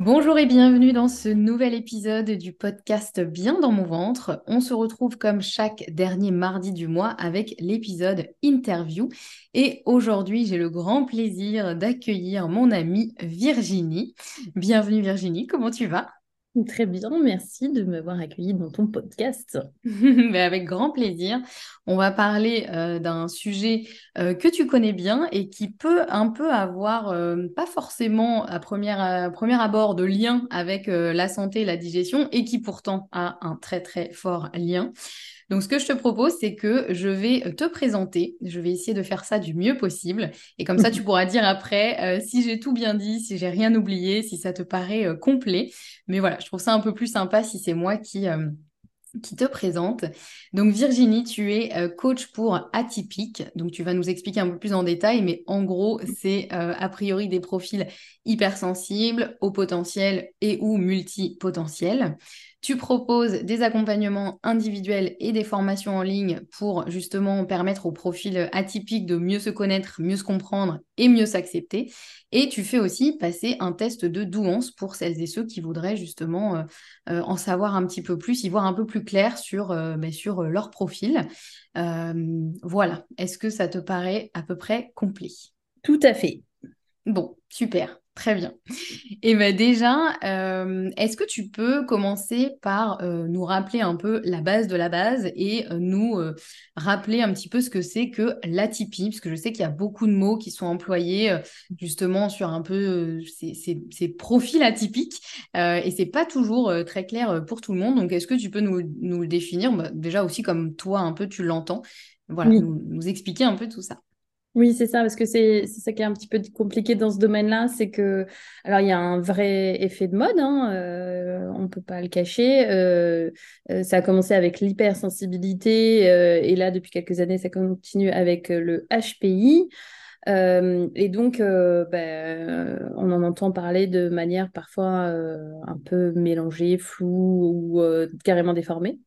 Bonjour et bienvenue dans ce nouvel épisode du podcast Bien dans mon ventre. On se retrouve comme chaque dernier mardi du mois avec l'épisode interview. Et aujourd'hui, j'ai le grand plaisir d'accueillir mon amie Virginie. Bienvenue Virginie, comment tu vas? Très bien, merci de m'avoir accueilli dans ton podcast. Mais avec grand plaisir. On va parler euh, d'un sujet euh, que tu connais bien et qui peut un peu avoir, euh, pas forcément à première, premier abord, de lien avec la santé et la digestion, et qui pourtant a un très très fort lien. Donc, ce que je te propose, c'est que je vais te présenter. Je vais essayer de faire ça du mieux possible. Et comme ça, tu pourras dire après euh, si j'ai tout bien dit, si j'ai rien oublié, si ça te paraît euh, complet. Mais voilà, je trouve ça un peu plus sympa si c'est moi qui euh, qui te présente. Donc Virginie, tu es coach pour atypique. Donc tu vas nous expliquer un peu plus en détail, mais en gros, c'est a priori des profils hypersensibles, au potentiel et ou multipotentiels. Tu proposes des accompagnements individuels et des formations en ligne pour justement permettre aux profils atypiques de mieux se connaître, mieux se comprendre et mieux s'accepter. Et tu fais aussi passer un test de douance pour celles et ceux qui voudraient justement euh, euh, en savoir un petit peu plus, y voir un peu plus clair sur, euh, ben, sur leur profil. voilà, est-ce que ça te paraît à peu près complet? Tout à fait. Bon, super. Très bien. Et bien déjà, euh, est-ce que tu peux commencer par euh, nous rappeler un peu la base de la base et euh, nous rappeler un petit peu ce que c'est que l'atypie, parce que je sais qu'il y a beaucoup de mots qui sont employés justement sur un peu ces, profils atypiques et c'est pas toujours très clair pour tout le monde. Donc est-ce que tu peux nous, le définir? Bah, déjà aussi comme toi un peu tu l'entends, voilà, nous expliquer un peu tout ça. Oui, c'est ça, parce que c'est ça qui est un petit peu compliqué dans ce domaine-là, c'est que, alors il y a un vrai effet de mode, hein, euh, on ne peut pas le cacher. Euh, euh, ça a commencé avec l'hypersensibilité, et là, depuis quelques années, ça continue avec le HPI. et donc, ben, on en entend parler de manière parfois un peu mélangée, floue ou carrément déformée.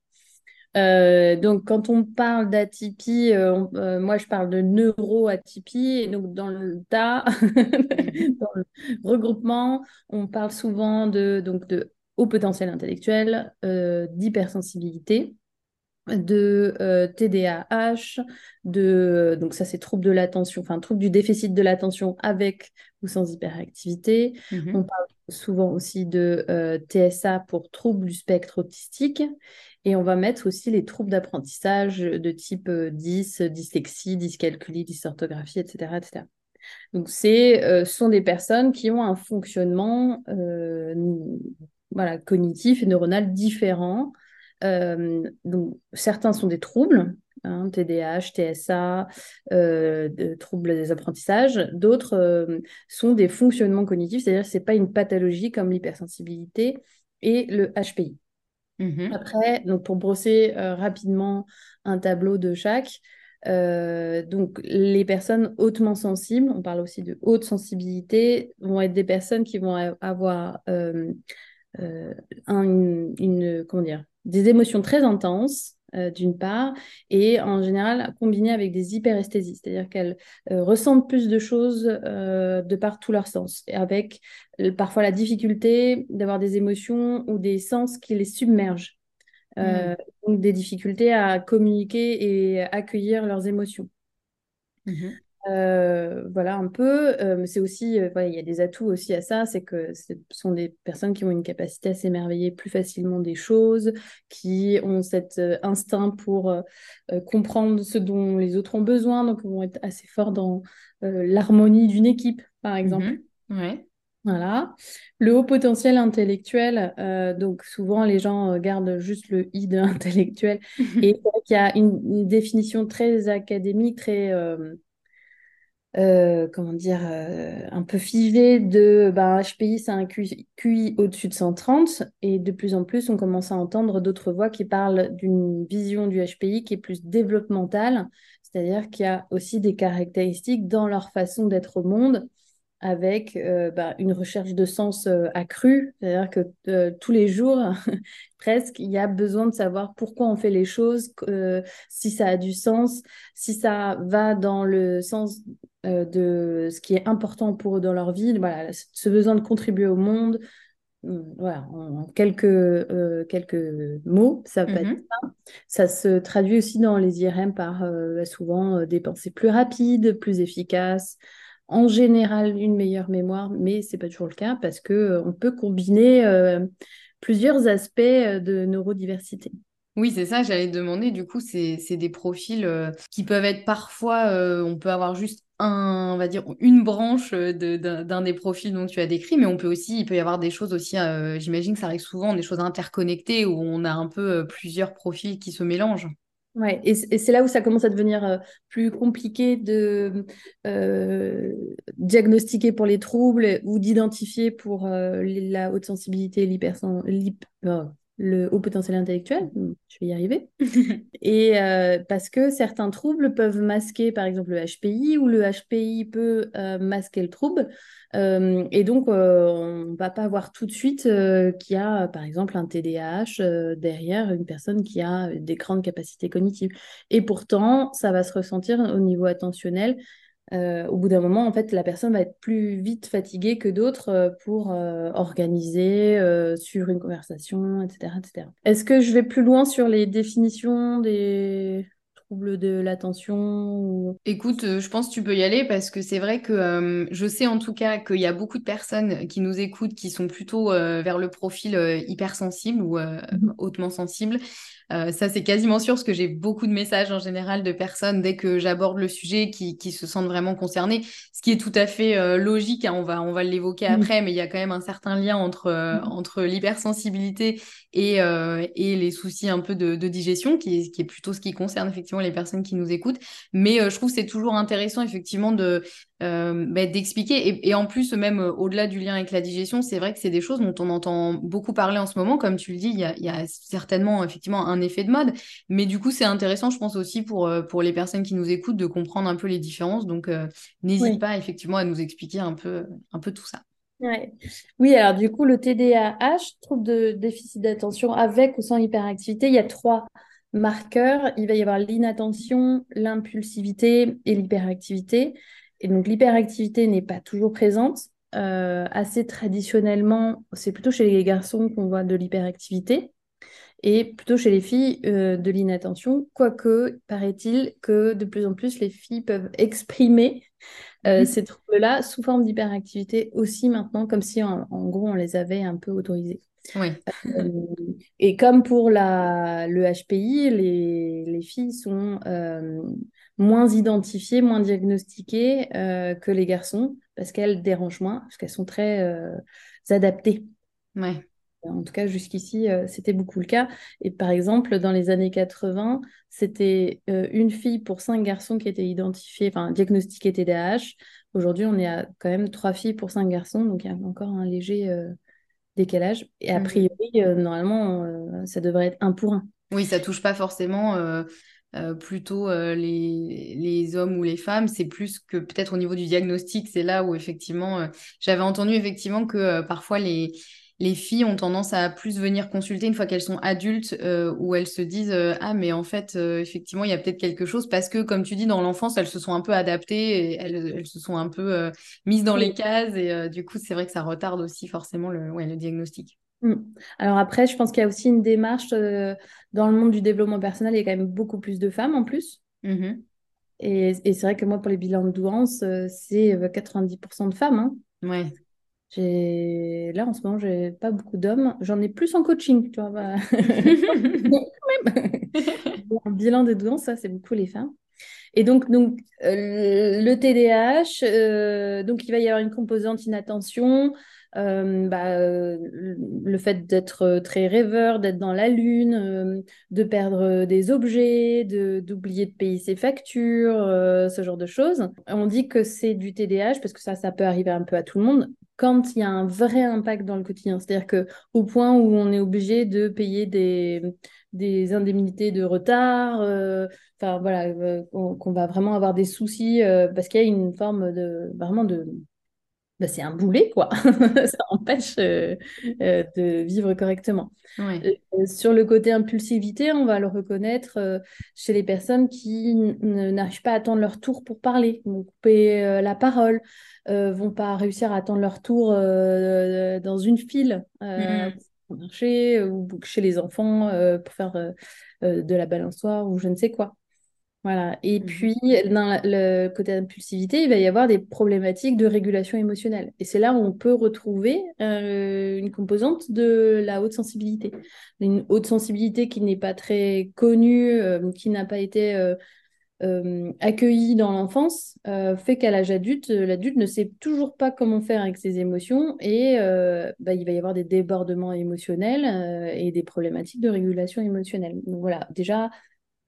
Euh, donc, quand on parle d'atypie, euh, euh, moi, je parle de neuroatypie. Et donc, dans le tas, dans le regroupement, on parle souvent de, donc, de haut potentiel intellectuel, d'hypersensibilité de TDAH, de donc ça c'est trouble de l'attention, enfin trouble du déficit de l'attention avec ou sans hyperactivité. Mmh on parle souvent aussi de TSA pour trouble du spectre autistique et on va mettre aussi les troubles d'apprentissage de type 10, euh, dyslexie, dyscalculie, dysorthographie, etc. etc. Donc, ce euh, sont des personnes qui ont un fonctionnement euh, voilà, cognitifs et neuronaux différents. donc, certains sont des troubles, hein, TDAH, TSA, troubles des apprentissages. D'autres sont des fonctionnements cognitifs, c'est-à-dire que ce n'est pas une pathologie comme l'hypersensibilité et le HPI. Mmh Après, donc pour brosser rapidement un tableau de chaque, euh, donc, les personnes hautement sensibles, on parle aussi de haute sensibilité, vont être des personnes qui vont avoir euh, euh, une, comment dire, des émotions très intenses, d'une part, et en général combinées avec des hyperesthésies, c'est-à-dire qu'elles ressentent plus de choses de par tous leurs sens, et avec parfois la difficulté d'avoir des émotions ou des sens qui les submergent. Euh, mm. donc des difficultés à communiquer et accueillir leurs émotions. Mm-hmm. Euh, voilà un peu, euh, mais c'est aussi, il y a des atouts aussi à ça, c'est que ce sont des personnes qui ont une capacité à s'émerveiller plus facilement des choses, qui ont cet instinct pour comprendre ce dont les autres ont besoin, donc vont être assez forts dans l'harmonie d'une équipe, par exemple. Mm-hmm. Ouais. Voilà. Le haut potentiel intellectuel, euh, donc souvent les gens euh, gardent juste le i de intellectuel. Et il y a une, définition très académique, très, euh, comment dire, un peu figée de HPI, c'est un QI, au-dessus de 130. Et de plus en plus, on commence à entendre d'autres voix qui parlent d'une vision du HPI qui est plus développementale, c'est-à-dire qu'il y a aussi des caractéristiques dans leur façon d'être au monde avec euh, bah, une recherche de sens euh, accrue. C'est-à-dire que euh, tous les jours, presque, il y a besoin de savoir pourquoi on fait les choses, si ça a du sens, si ça va dans le sens de ce qui est important pour eux dans leur vie. Voilà, ce besoin de contribuer au monde. Hum, voilà, en quelques, quelques mots, ça peut être mmh ça. Ça se traduit aussi dans les IRM par souvent des pensées plus rapides, plus efficaces, en général une meilleure mémoire, mais ce n'est pas toujours le cas parce qu'on euh, peut combiner euh, plusieurs aspects euh, de neurodiversité. Oui, c'est ça, j'allais demander, du coup, c'est des profils qui peuvent être parfois, on peut avoir juste un, on va dire, une branche d'un des profils dont tu as décrit, mais on peut aussi, il peut y avoir des choses aussi, j'imagine que ça arrive souvent, des choses interconnectées où on a un peu plusieurs profils qui se mélangent. Ouais, et, c'est là où ça commence à devenir euh, plus compliqué de euh, diagnostiquer pour les troubles ou d'identifier pour euh, la haute sensibilité, le haut potentiel intellectuel, hmm, je vais y arriver, et euh, parce que certains troubles peuvent masquer par exemple le HPI ou le HPI peut euh, masquer le trouble, euh, et donc on ne va pas voir tout de suite qu'il y a par exemple un TDAH derrière une personne qui a des grandes capacités cognitives. Et pourtant, ça va se ressentir au niveau attentionnel euh, au bout d'un moment, en fait, la personne va être plus vite fatiguée que d'autres euh, pour euh, organiser sur une conversation, etc. etc. Est-ce que je vais plus loin sur les définitions des troubles de l'attention Écoute, je pense que tu peux y aller parce que c'est vrai que je sais en tout cas qu'il y a beaucoup de personnes qui nous écoutent qui sont plutôt vers le profil hypersensible ou mmh hautement sensible. Euh, ça, c'est quasiment sûr parce que j'ai beaucoup de messages en général de personnes dès que j'aborde le sujet qui, qui, se sentent vraiment concernées, ce qui est tout à fait euh, logique. Hein, on va, on va l'évoquer après, mais il y a quand même un certain lien entre, euh, entre l'hypersensibilité et, et les soucis un peu de, de digestion, qui est, qui est, plutôt ce qui concerne effectivement les personnes qui nous écoutent. Mais je trouve c'est toujours intéressant effectivement de euh, bah, d'expliquer. Et, et, en plus, même euh, au-delà du lien avec la digestion, c'est vrai que c'est des choses dont on entend beaucoup parler en ce moment. Comme tu le dis, il y a, y a, certainement effectivement un effet de mode. Mais du coup, c'est intéressant, je pense aussi pour, euh, pour les personnes qui nous écoutent, de comprendre un peu les différences. Donc, n'hésite pas effectivement à nous expliquer un peu, un peu tout ça. Ouais. Oui, alors du coup, le TDAH, trouble de déficit d'attention avec ou sans hyperactivité, il y a trois marqueurs. Il va y avoir l'inattention, l'impulsivité et l'hyperactivité. Et donc l'hyperactivité n'est pas toujours présente. Euh, assez traditionnellement, c'est plutôt chez les garçons qu'on voit de l'hyperactivité et plutôt chez les filles euh, de l'inattention, quoique paraît-il que de plus en plus les filles peuvent exprimer euh, mhm. ces troubles-là sous forme d'hyperactivité aussi maintenant, comme si en, gros on les avait un peu autorisés. Oui. et comme pour la, le HPI, les, les filles sont moins identifiées, moins diagnostiquées euh, que les garçons, parce qu'elles dérangent moins, parce qu'elles sont très euh, adaptées. Ouais. En tout cas, jusqu'ici, c'était beaucoup le cas. Et par exemple, dans les années 80, c'était une fille pour cinq garçons qui étaient identifiés, enfin diagnostiqués TDAH. Aujourd'hui, on est à quand même trois filles pour cinq garçons, donc il y a encore un léger décalage. Et a mmh. priori, normalement, ça devrait être un pour un. Oui, ça touche pas forcément euh, plutôt euh, les, les, hommes ou les femmes. C'est plus que peut-être au niveau du diagnostic, c'est là où effectivement, euh, j'avais entendu effectivement que parfois les, les filles ont tendance à plus venir consulter une fois qu'elles sont adultes, où elles se disent Ah, mais en fait, effectivement, il y a peut-être quelque chose, parce que, comme tu dis, dans l'enfance, elles se sont un peu adaptées, et elles, elles se sont un peu mises dans les cases, et du coup, c'est vrai que ça retarde aussi forcément le, ouais, le diagnostic. Mm. Alors après, je pense qu'il y a aussi une démarche euh, dans le monde du développement personnel, il y a quand même beaucoup plus de femmes en plus. Mm-hmm. Et, c'est vrai que moi, pour les bilans de douance, euh, c'est 90% euh, de femmes. Hein. Ouais. J'ai... Là, en ce moment, j'ai pas beaucoup d'hommes. J'en ai plus en coaching, tu vois. Bah... en bilan de douance, ça, c'est beaucoup les femmes. Et donc, donc le TDAH, donc il va y avoir une composante inattention, euh, bah, euh, le fait d'être euh, très rêveur, d'être dans la lune, de perdre des objets, d'oublier de, payer ses factures, ce genre de choses. On dit que c'est du TDAH parce que ça, ça peut arriver un peu à tout le monde quand il y a un vrai impact dans le quotidien. C'est-à-dire que au point où on est obligé de payer des, des indemnités de retard, enfin voilà, qu'on va vraiment avoir des soucis parce qu'il y a une forme de vraiment de bah, c'est un boulet, quoi. ça empêche euh, euh, de vivre correctement. Euh, sur le côté impulsivité, on va le reconnaître chez les personnes qui n'arrivent pas à attendre leur tour pour parler, vont couper la parole, vont pas réussir à attendre leur tour dans une file. Mmh. Pour marcher ou chez les enfants pour faire de la balançoire ou je ne sais quoi. Voilà. Et mmh puis, dans le côté impulsivité, il va y avoir des problématiques de régulation émotionnelle. Et c'est là où on peut retrouver euh, une composante de la haute sensibilité. Une haute sensibilité qui n'est pas très connue, euh, qui n'a pas été euh, accueillie dans l'enfance, fait qu'à l'âge adulte, l'adulte ne sait toujours pas comment faire avec ses émotions et bah, il va y avoir des débordements émotionnels et des problématiques de régulation émotionnelle. Donc voilà, déjà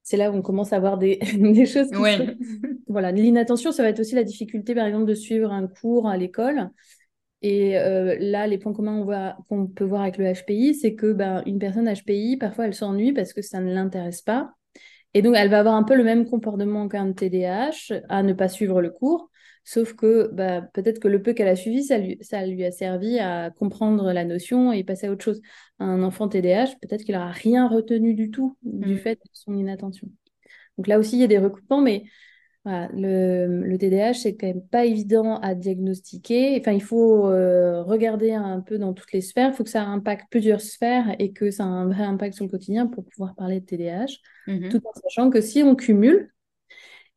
c'est là où on commence à voir des, choses qui Voilà, l'inattention, ça va être aussi la difficulté, par exemple, de suivre un cours à l'école. Et euh, là, les points communs qu'on peut voir avec le HPI, c'est que ben, une personne HPI, parfois, elle s'ennuie parce que ça ne l'intéresse pas. Et donc, elle va avoir un peu le même comportement qu'un TDAH, à ne pas suivre le cours. Sauf que bah, peut-être que le peu qu'elle a suivi, ça lui, ça lui a servi à comprendre la notion et passer à autre chose. Un enfant TDAH, peut-être qu'il n'aura rien retenu du tout du mm. fait de son inattention. Donc là aussi, il y a des recoupements, mais le, le, TDAH, c'est quand même pas évident à diagnostiquer. Enfin, il faut euh, regarder un peu dans toutes les sphères. Il faut que ça impacte plusieurs sphères et que ça a un vrai impact sur le quotidien pour pouvoir parler de TDAH. Mm-hmm. Tout en sachant que si on cumule,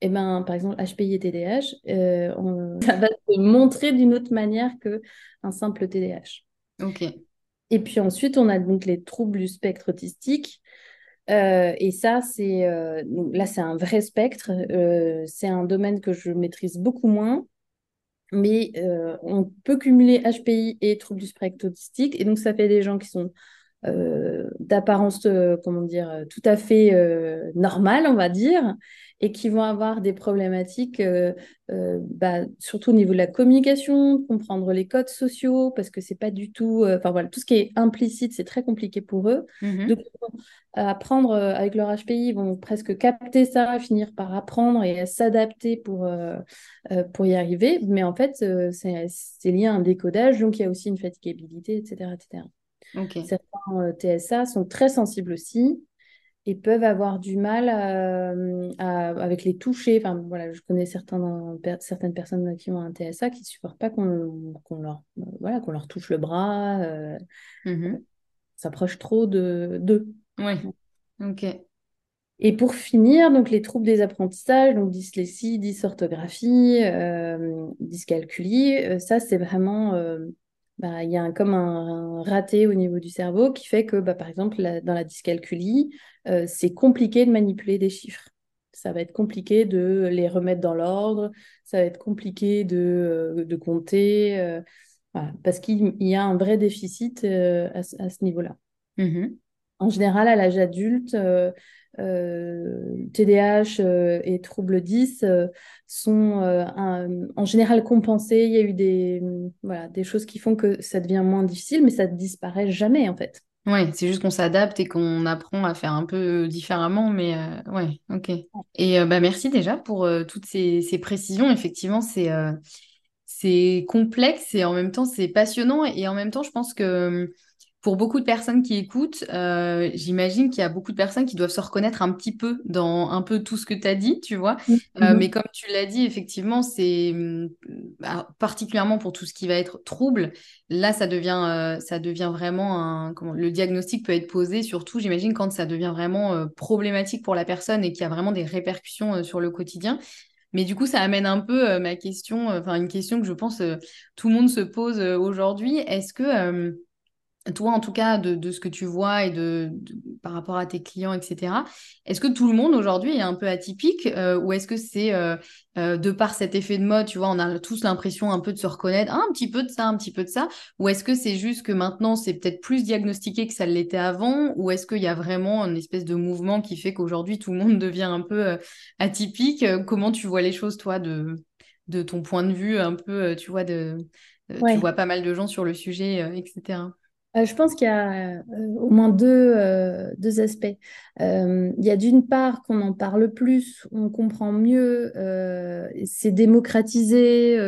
eh ben, par exemple, HPI et TDAH, euh, ça va se montrer d'une autre manière qu'un simple TDAH. Ok. Et puis ensuite, on a donc les troubles du spectre autistique. Euh, et ça, c'est euh, là, c'est un vrai spectre. c'est un domaine que je maîtrise beaucoup moins. Mais on peut cumuler HPI et troubles du spectre autistique. Et donc, ça fait des gens qui sont d'apparence, comment dire, tout à fait normale, on va dire, et qui vont avoir des problématiques, euh, euh, bah, surtout au niveau de la communication, comprendre les codes sociaux, parce que c'est pas du tout, euh, enfin voilà, tout ce qui est implicite, c'est très compliqué pour eux. Mmh Donc, apprendre avec leur HPI, ils vont presque capter ça, finir par apprendre et s'adapter pour, pour y arriver. Mais en fait, c'est lié à un décodage, donc il y a aussi une fatigabilité, etc. etc. Certains TSA sont très sensibles aussi et peuvent avoir du mal euh, avec les toucher. Enfin, voilà, je connais certains, certaines personnes qui ont un TSA qui ne supportent pas qu'on leur, voilà, qu'on leur touche le bras, euh, mmh s'approche trop de d'eux. Oui, ok. Et pour finir, donc les troubles des apprentissages, donc dyslexie, dysorthographie, euh, dyscalculie, euh, ça c'est vraiment bah, il y a comme un, raté au niveau du cerveau qui fait que, bah, par exemple, dans la dyscalculie, euh, c'est compliqué de manipuler des chiffres. Ça va être compliqué de les remettre dans l'ordre, ça va être compliqué de, euh, de compter. Euh, Voilà, parce qu'il y a un vrai déficit à, ce niveau-là. Mmh en général, à l'âge adulte, TDAH et troubles 10 sont en général compensés. Il y a eu des, voilà, des choses qui font que ça devient moins difficile, mais ça ne disparaît jamais en fait. Oui, c'est juste qu'on s'adapte et qu'on apprend à faire un peu différemment, mais euh, ouais, ok. Et euh, bah, merci déjà pour euh, toutes ces, ces, précisions. Effectivement, c'est c'est complexe et en même temps, c'est passionnant. Et en même temps, je pense que pour beaucoup de personnes qui écoutent, euh, j'imagine qu'il y a beaucoup de personnes qui doivent se reconnaître un petit peu dans un peu tout ce que tu as dit, tu vois. Euh, mm-hmm. mais comme tu l'as dit, effectivement, c'est mm, bah, particulièrement pour tout ce qui va être trouble. Là, ça devient, euh, ça devient vraiment un. Comment, le diagnostic peut être posé, surtout, j'imagine, quand ça devient vraiment problématique pour la personne et qu'il y a vraiment des répercussions sur le quotidien. Mais du coup, ça amène un peu ma question, enfin une question que je pense tout le monde se pose aujourd'hui. Est-ce que toi, en tout cas, de, ce que tu vois et de, par rapport à tes clients, etc., est-ce que tout le monde aujourd'hui est un peu atypique euh, ou est-ce que c'est euh, euh, de par cet effet de mode, tu vois, on a tous l'impression un peu de se reconnaître, ah, un petit peu de ça, un petit peu de ça, ou est-ce que c'est juste que maintenant c'est peut-être plus diagnostiqué que ça l'était avant, ou est-ce qu'il y a vraiment une espèce de mouvement qui fait qu'aujourd'hui tout le monde devient un peu atypique? Comment tu vois les choses, toi, de, de ton point de vue, un peu, tu vois, de, tu vois pas mal de gens sur le sujet, etc. Euh, je pense qu'il y a euh, au moins deux, euh, deux aspects. il y a d'une part qu'on en parle plus, on comprend mieux, c'est démocratisé,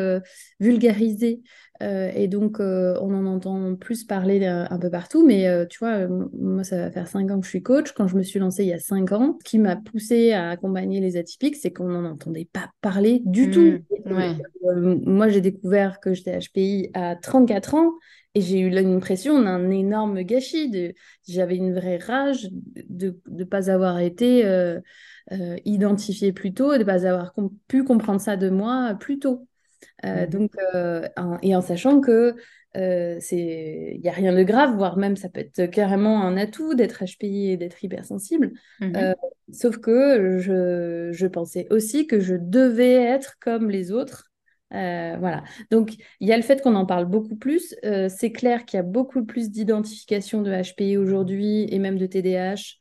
vulgarisé. et donc, on en entend plus parler un peu partout. Mais tu vois, moi, ça va faire cinq ans que je suis coach. Quand je me suis lancée il y a cinq ans, ce qui m'a poussée à accompagner les atypiques, c'est qu'on n'en entendait pas parler du tout. Mmh, moi, j'ai découvert que j'étais HPI à 34 ans. Et j'ai eu l'impression d'un énorme gâchis. De... J'avais une vraie rage de ne pas avoir été euh, euh, identifiée plus tôt, de ne pas avoir pu comprendre ça de moi plus tôt. Euh, mmh donc, et en sachant que il n'y a rien de grave, voire même ça peut être carrément un atout d'être HPI et d'être hypersensible. Mmh sauf que je, je pensais aussi que je devais être comme les autres euh, voilà. Donc, il y a le fait qu'on en parle beaucoup plus. Euh, c'est clair qu'il y a beaucoup plus d'identification de HPI aujourd'hui et même de TDAH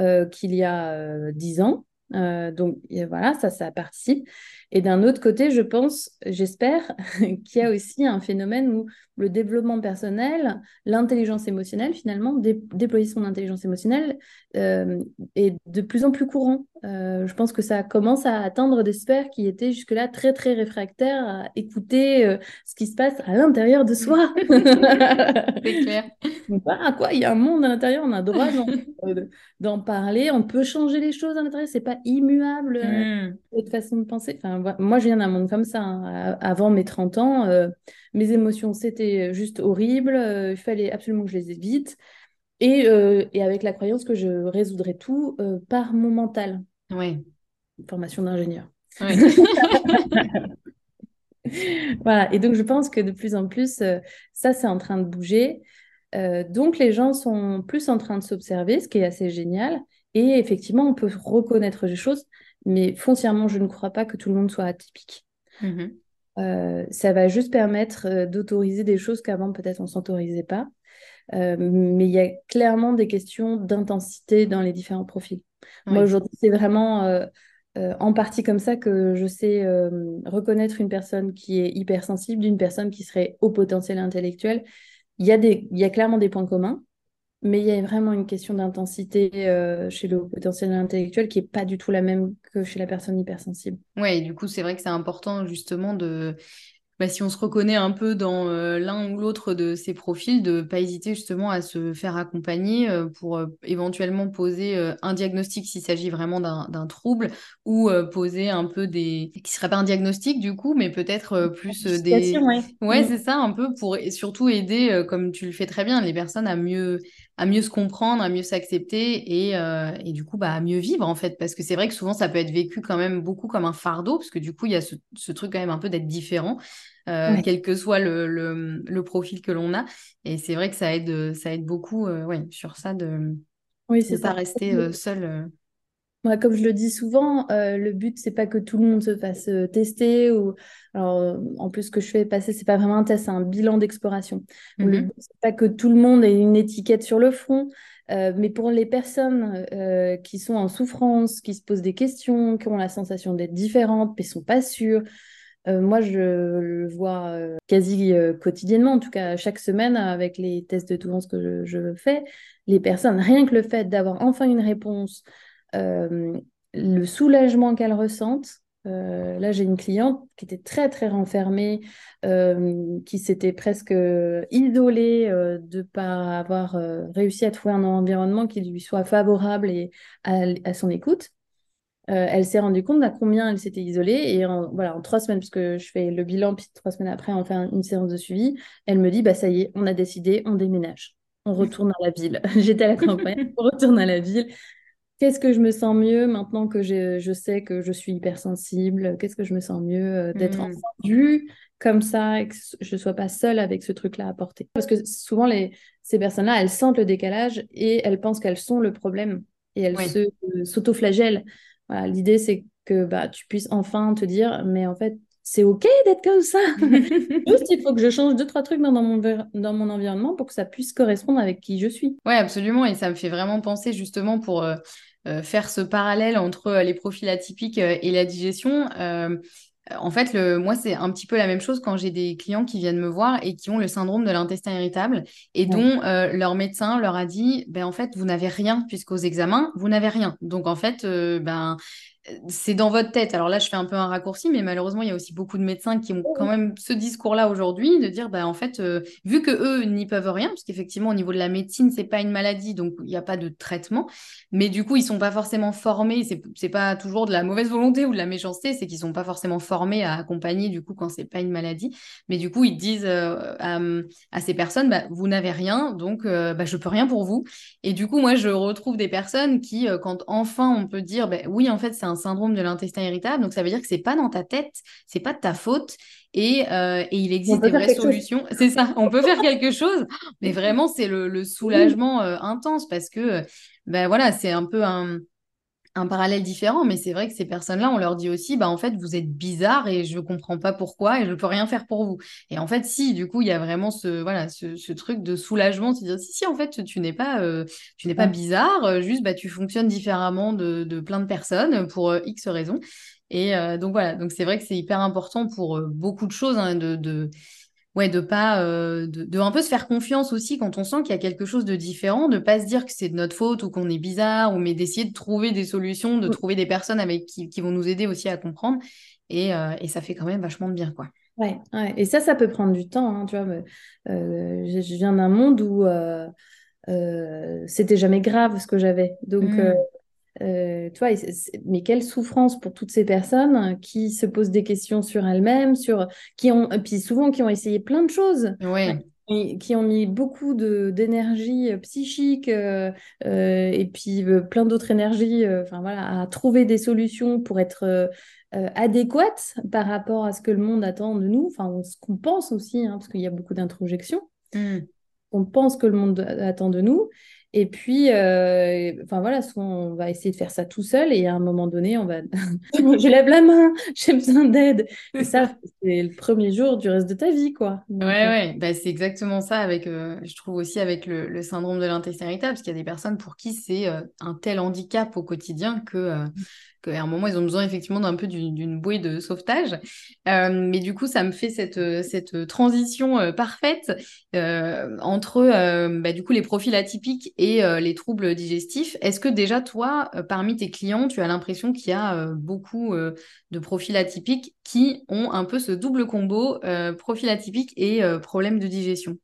euh, qu'il y a dix ans. donc, voilà, ça, ça participe. Et d'un autre côté, je pense, j'espère, qu'il y a aussi un phénomène où le développement personnel, l'intelligence émotionnelle, finalement, déployer son intelligence émotionnelle euh, est de plus en plus courant. Euh, je pense que ça commence à atteindre des sphères qui étaient jusque-là très, très réfractaires à écouter euh, ce qui se passe à l'intérieur de soi. C'est clair. Ah, quoi, il y a un monde à l'intérieur, on a droit d'en parler, on peut changer les choses à l'intérieur, c'est pas immuable, mmh. notre façon de penser. Enfin, moi, je viens d'un monde comme ça. Hein. Avant mes 30 ans, euh, mes émotions, c'était juste horrible. Euh, il fallait absolument que je les évite. Et, euh, et, avec la croyance que je résoudrais tout par mon mental. Oui. Formation d'ingénieur. voilà. Et donc, je pense que de plus en plus, ça, c'est en train de bouger. donc, les gens sont plus en train de s'observer, ce qui est assez génial. Et effectivement, on peut reconnaître des choses mais foncièrement, je ne crois pas que tout le monde soit atypique. Mmh euh, ça va juste permettre euh, d'autoriser des choses qu'avant peut-être on ne s'autorisait pas. Euh, mais il y a clairement des questions d'intensité dans les différents profils. Moi aujourd'hui, c'est vraiment en partie comme ça que je sais reconnaître une personne qui est hypersensible d'une personne qui serait au potentiel intellectuel. Il y, a des, il y a clairement des points communs, mais il y a vraiment une question d'intensité euh, chez le potentiel intellectuel qui n'est pas du tout la même que chez la personne hypersensible. Oui, du coup, c'est vrai que c'est important justement de, bah, si on se reconnaît un peu dans euh, l'un ou l'autre de ces profils, de ne pas hésiter justement à se faire accompagner euh, pour euh, éventuellement poser un diagnostic s'il s'agit vraiment d'un trouble ou poser un peu des... qui ne serait pas un diagnostic du coup, mais peut-être plus des... Ouais, ouais mm. c'est ça, un peu pour surtout aider, comme tu le fais très bien, les personnes à mieux à mieux se comprendre, à mieux s'accepter et, et, du coup bah, à mieux vivre en fait. Parce que c'est vrai que souvent ça peut être vécu quand même beaucoup comme un fardeau, parce que du coup il y a ce, ce truc quand même un peu d'être différent. Euh, quel que soit le, le, profil que l'on a. Et c'est vrai que ça aide, ça aide beaucoup euh, ouais, sur ça de oui, ne pas rester euh, seul. Moi, comme je le dis souvent, euh, le but, c'est pas que tout le monde se fasse euh, tester. Ou... Alors, euh, en plus, ce que je fais passer, c'est pas vraiment un test, c'est un bilan d'exploration. Le Mhm. but, c'est pas que tout le monde ait une étiquette sur le front, mais pour les personnes qui sont en souffrance, qui se posent des questions, qui ont la sensation d'être différentes, mais sont pas sûres, moi, je le vois quasi quotidiennement, en tout cas chaque semaine avec les tests de tolerance que je, je fais. Les personnes, rien que le fait d'avoir enfin une réponse, le soulagement qu'elles ressentent. Euh, là, j'ai une cliente qui était très, très renfermée, euh, qui s'était presque isolée euh, de ne pas avoir euh, réussi à trouver un environnement qui lui soit favorable et à, son écoute. Euh, elle s'est rendue compte à combien elle s'était isolée. Et en, voilà, en trois semaines, parce que je fais le bilan, puis trois semaines après, on fait une séance de suivi, elle me dit, bah ça y est, on a décidé, on déménage. On retourne à la ville. J'étais à la campagne, on retourne à la ville. Qu'est-ce que je me sens mieux maintenant que je sais que je suis hypersensible? Qu'est-ce que je me sens mieux euh, d'être Mm. entendue comme ça et que je ne sois pas seule avec ce truc-là à porter? Parce que souvent, les, ces personnes-là, elles sentent le décalage et elles pensent qu'elles sont le problème et elles Oui. se, euh, s'autoflagellent. Voilà, l'idée, c'est que bah, tu puisses enfin te dire, mais en fait, c'est OK d'être comme ça. Juste, il faut que je change deux, trois trucs dans mon, dans mon environnement pour que ça puisse correspondre avec qui je suis. Ouais, absolument. Et ça me fait vraiment penser justement pour euh, euh, faire ce parallèle entre euh, les profils atypiques et la digestion. Euh, en fait, le, moi, c'est un petit peu la même chose quand j'ai des clients qui viennent me voir et qui ont le syndrome de l'intestin irritable et dont euh, leur médecin leur a dit, ben en fait, vous n'avez rien puisqu'aux examens, vous n'avez rien. Donc en fait, euh, ben c'est dans votre tête. Alors là, je fais un peu un raccourci, mais malheureusement, il y a aussi beaucoup de médecins qui ont quand même ce discours-là aujourd'hui, de dire, bah, en fait, euh, vu que eux n'y peuvent rien, parce qu'effectivement, au niveau de la médecine, c'est pas une maladie, donc il n'y a pas de traitement, mais du coup, ils sont pas forcément formés, c'est, c'est pas toujours de la mauvaise volonté ou de la méchanceté, c'est qu'ils sont pas forcément formés à accompagner, du coup, quand c'est pas une maladie, mais du coup, ils disent euh, à, à ces personnes, bah, vous n'avez rien, donc euh, bah, je peux rien pour vous. Et du coup, moi, je retrouve des personnes qui, euh, quand enfin on peut dire, bah, oui, en fait, c'est un syndrome de l'intestin irritable, donc ça veut dire que c'est pas dans ta tête, c'est pas de ta faute, et, euh, et il existe des vraies solutions. C'est ça, on peut faire quelque chose, mais vraiment, c'est le, le soulagement euh, intense parce que, euh, ben voilà, c'est un peu un un parallèle différent, mais c'est vrai que ces personnes-là, on leur dit aussi, bah en fait, vous êtes bizarre et je comprends pas pourquoi et je peux rien faire pour vous. Et en fait, si, du coup, il y a vraiment ce voilà ce, ce truc de soulagement, de se dire si si en fait tu n'es pas euh, tu n'es pas bizarre, euh, juste bah tu fonctionnes différemment de, de plein de personnes pour euh, X raisons. Et euh, donc voilà, donc c'est vrai que c'est hyper important pour beaucoup de choses hein, de, de ouais, de pas, euh, de, de un peu se faire confiance aussi quand on sent qu'il y a quelque chose de différent, de pas se dire que c'est de notre faute ou qu'on est bizarre, ou mais d'essayer de trouver des solutions, de trouver des personnes avec qui, qui vont nous aider aussi à comprendre. Et, euh, et ça fait quand même vachement de bien, quoi. Ouais, ouais. Et ça, ça peut prendre du temps, hein, tu vois. mais, euh, je, je viens d'un monde où euh, c'était jamais grave ce que j'avais. Donc, euh, Mm. Euh, tu vois, mais quelle souffrance pour toutes ces personnes qui se posent des questions sur elles-mêmes, sur qui ont, et puis souvent qui ont essayé plein de choses. Ouais. qui ont mis beaucoup d'énergie euh, psychique euh, euh, et puis plein d'autres énergies enfin voilà à trouver des solutions pour être adéquates par rapport à ce que le monde attend de nous enfin ce qu'on pense aussi hein, parce qu'il y a beaucoup d'introjections Mm. on pense que le monde attend de nous et puis euh, enfin voilà on va essayer de faire ça tout seul et à un moment donné on va je lève la main j'ai besoin d'aide. Et ça c'est le premier jour du reste de ta vie quoi. Donc, Ouais, euh, ouais, bah, c'est exactement ça avec, euh, je trouve aussi avec le, le syndrome de l'intestin irritable, parce qu'il y a des personnes pour qui c'est euh, un tel handicap au quotidien que, euh, qu'à un moment, ils ont besoin effectivement d'un peu d'une bouée de sauvetage. Euh, mais du coup, ça me fait cette, euh, cette transition euh, parfaite entre bah, du coup, les profils atypiques et les troubles digestifs. Est-ce que déjà, toi, parmi tes clients, tu as l'impression qu'il y a beaucoup de profils atypiques qui ont un peu ce double combo, profil atypique et problème de digestion?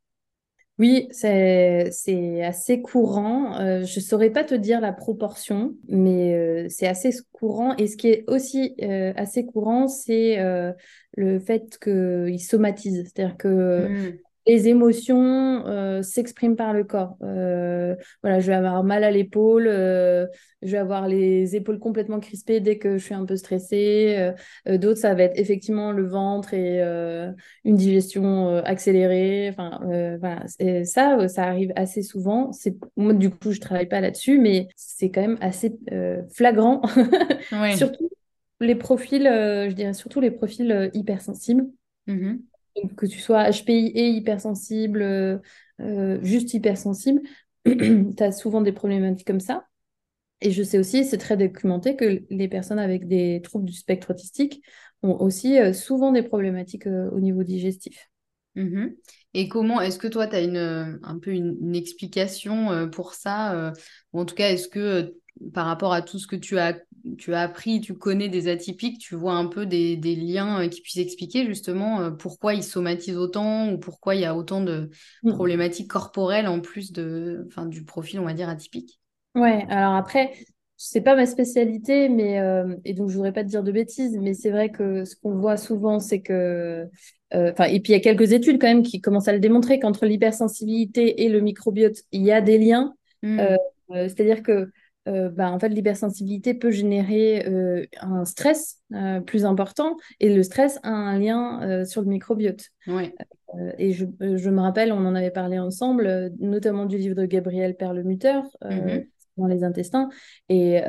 Oui, c'est assez courant. Euh, je saurais pas te dire la proportion, mais euh, c'est assez courant. Et ce qui est aussi euh, assez courant, c'est le fait qu'ils somatisent. C'est-à-dire que Mm. Les émotions euh, s'expriment par le corps. Euh, voilà, je vais avoir mal à l'épaule, euh, je vais avoir les épaules complètement crispées dès que je suis un peu stressée. D'autres, ça va être effectivement le ventre et une digestion accélérée. Enfin, voilà, et ça, ça arrive assez souvent. C'est moi, du coup, je travaille pas là-dessus, mais c'est quand même assez flagrant. surtout les profils, je dirais surtout les profils hypersensibles. Que tu sois HPI et hypersensible, euh, euh, juste hypersensible, tu as souvent des problématiques comme ça. Et je sais aussi, c'est très documenté, que les personnes avec des troubles du spectre autistique ont aussi euh, souvent des problématiques au niveau digestif. Mmh et comment, est-ce que toi, tu as une, un peu une, explication pour ça Ou en tout cas, est-ce que par rapport à tout ce que tu as tu as appris, tu connais des atypiques, tu vois un peu des, liens euh, qui puissent expliquer justement euh, pourquoi ils somatisent autant ou pourquoi il y a autant de mm. problématiques corporelles en plus de, du profil, on va dire, atypique. Ouais, alors après, c'est pas ma spécialité, mais euh, et donc je voudrais pas te dire de bêtises, mais c'est vrai que ce qu'on voit souvent, c'est que, enfin, et puis il y a quelques études quand même qui commencent à le démontrer qu'entre l'hypersensibilité et le microbiote, il y a des liens. Mm. C'est-à-dire que euh, bah, en fait, l'hypersensibilité peut générer euh, un stress euh, plus important et le stress a un lien sur le microbiote. et je, je, me rappelle, on en avait parlé ensemble, notamment du livre de Gabriel Perlemutter. Mm-hmm. dans les intestins et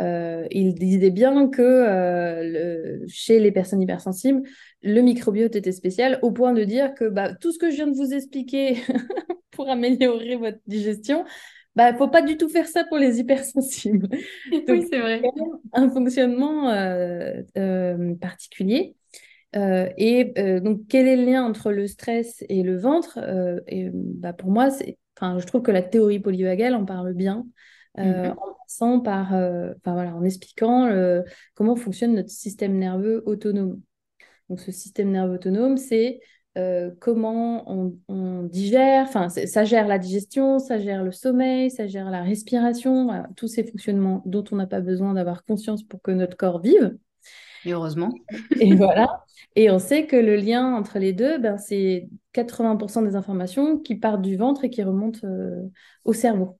il disait bien que le, chez les personnes hypersensibles le microbiote était spécial au point de dire que bah, tout ce que je viens de vous expliquer pour améliorer votre digestion bah, faut pas du tout faire ça pour les hypersensibles. oui, c'est vrai. Un fonctionnement euh, euh, particulier. Euh, et donc, quel est le lien entre le stress et le ventre? Et, bah, Pour moi, enfin, je trouve que la théorie polyvagale en parle bien, mm-hmm. en passant par, voilà, en expliquant comment fonctionne notre système nerveux autonome. Donc, ce système nerveux autonome, c'est euh, comment on, digère, enfin, ça gère la digestion, ça gère le sommeil, ça gère la respiration, tous ces fonctionnements dont on n'a pas besoin d'avoir conscience pour que notre corps vive. Et heureusement. Et voilà. Et on sait que le lien entre les deux, ben, c'est 80% des informations qui partent du ventre et qui remontent euh, au cerveau.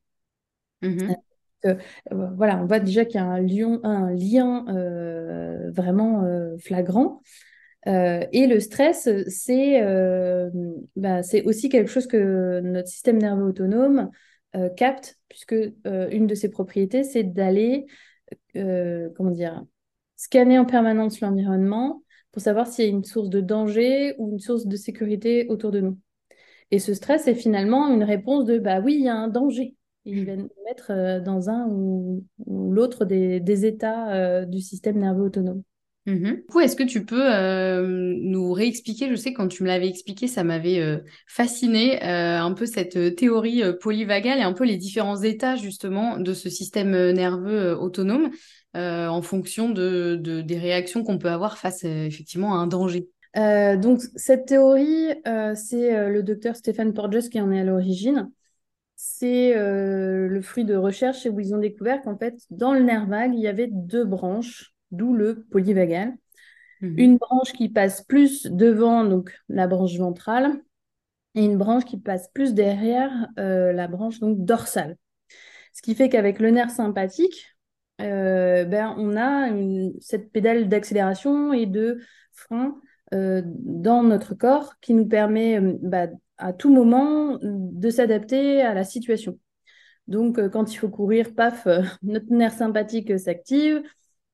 Mmh euh, voilà, on voit déjà qu'il y a un, lion, un lien vraiment flagrant. Euh, et le stress, c'est euh, bah, aussi quelque chose que notre système nerveux autonome euh, capte, puisque une de ses propriétés, c'est d'aller, scanner en permanence l'environnement pour savoir s'il y a une source de danger ou une source de sécurité autour de nous. Et ce stress est finalement une réponse de, bah oui, il y a un danger. il va nous mettre dans un ou, l'autre des, états du système nerveux autonome. Mmh du coup, est-ce que tu peux euh, nous réexpliquer Je sais quand tu me l'avais expliqué, ça m'avait euh, fasciné euh, un peu cette théorie polyvagale et un peu les différents états justement de ce système nerveux autonome en fonction de, des réactions qu'on peut avoir face effectivement à un danger. donc cette théorie, c'est le docteur Stéphane Porges qui en est à l'origine. C'est le fruit de recherches où ils ont découvert qu'en fait, dans le nerf vague, il y avait deux branches d'où le polyvagal. Mhm. Une branche qui passe plus devant, donc la branche ventrale, et une branche qui passe plus derrière euh, la branche donc dorsale. Ce qui fait qu'avec le nerf sympathique, euh, ben, on a cette pédale d'accélération et de frein euh, dans notre corps qui nous permet bah, à tout moment de s'adapter à la situation. Donc, quand il faut courir, paf, notre nerf sympathique s'active.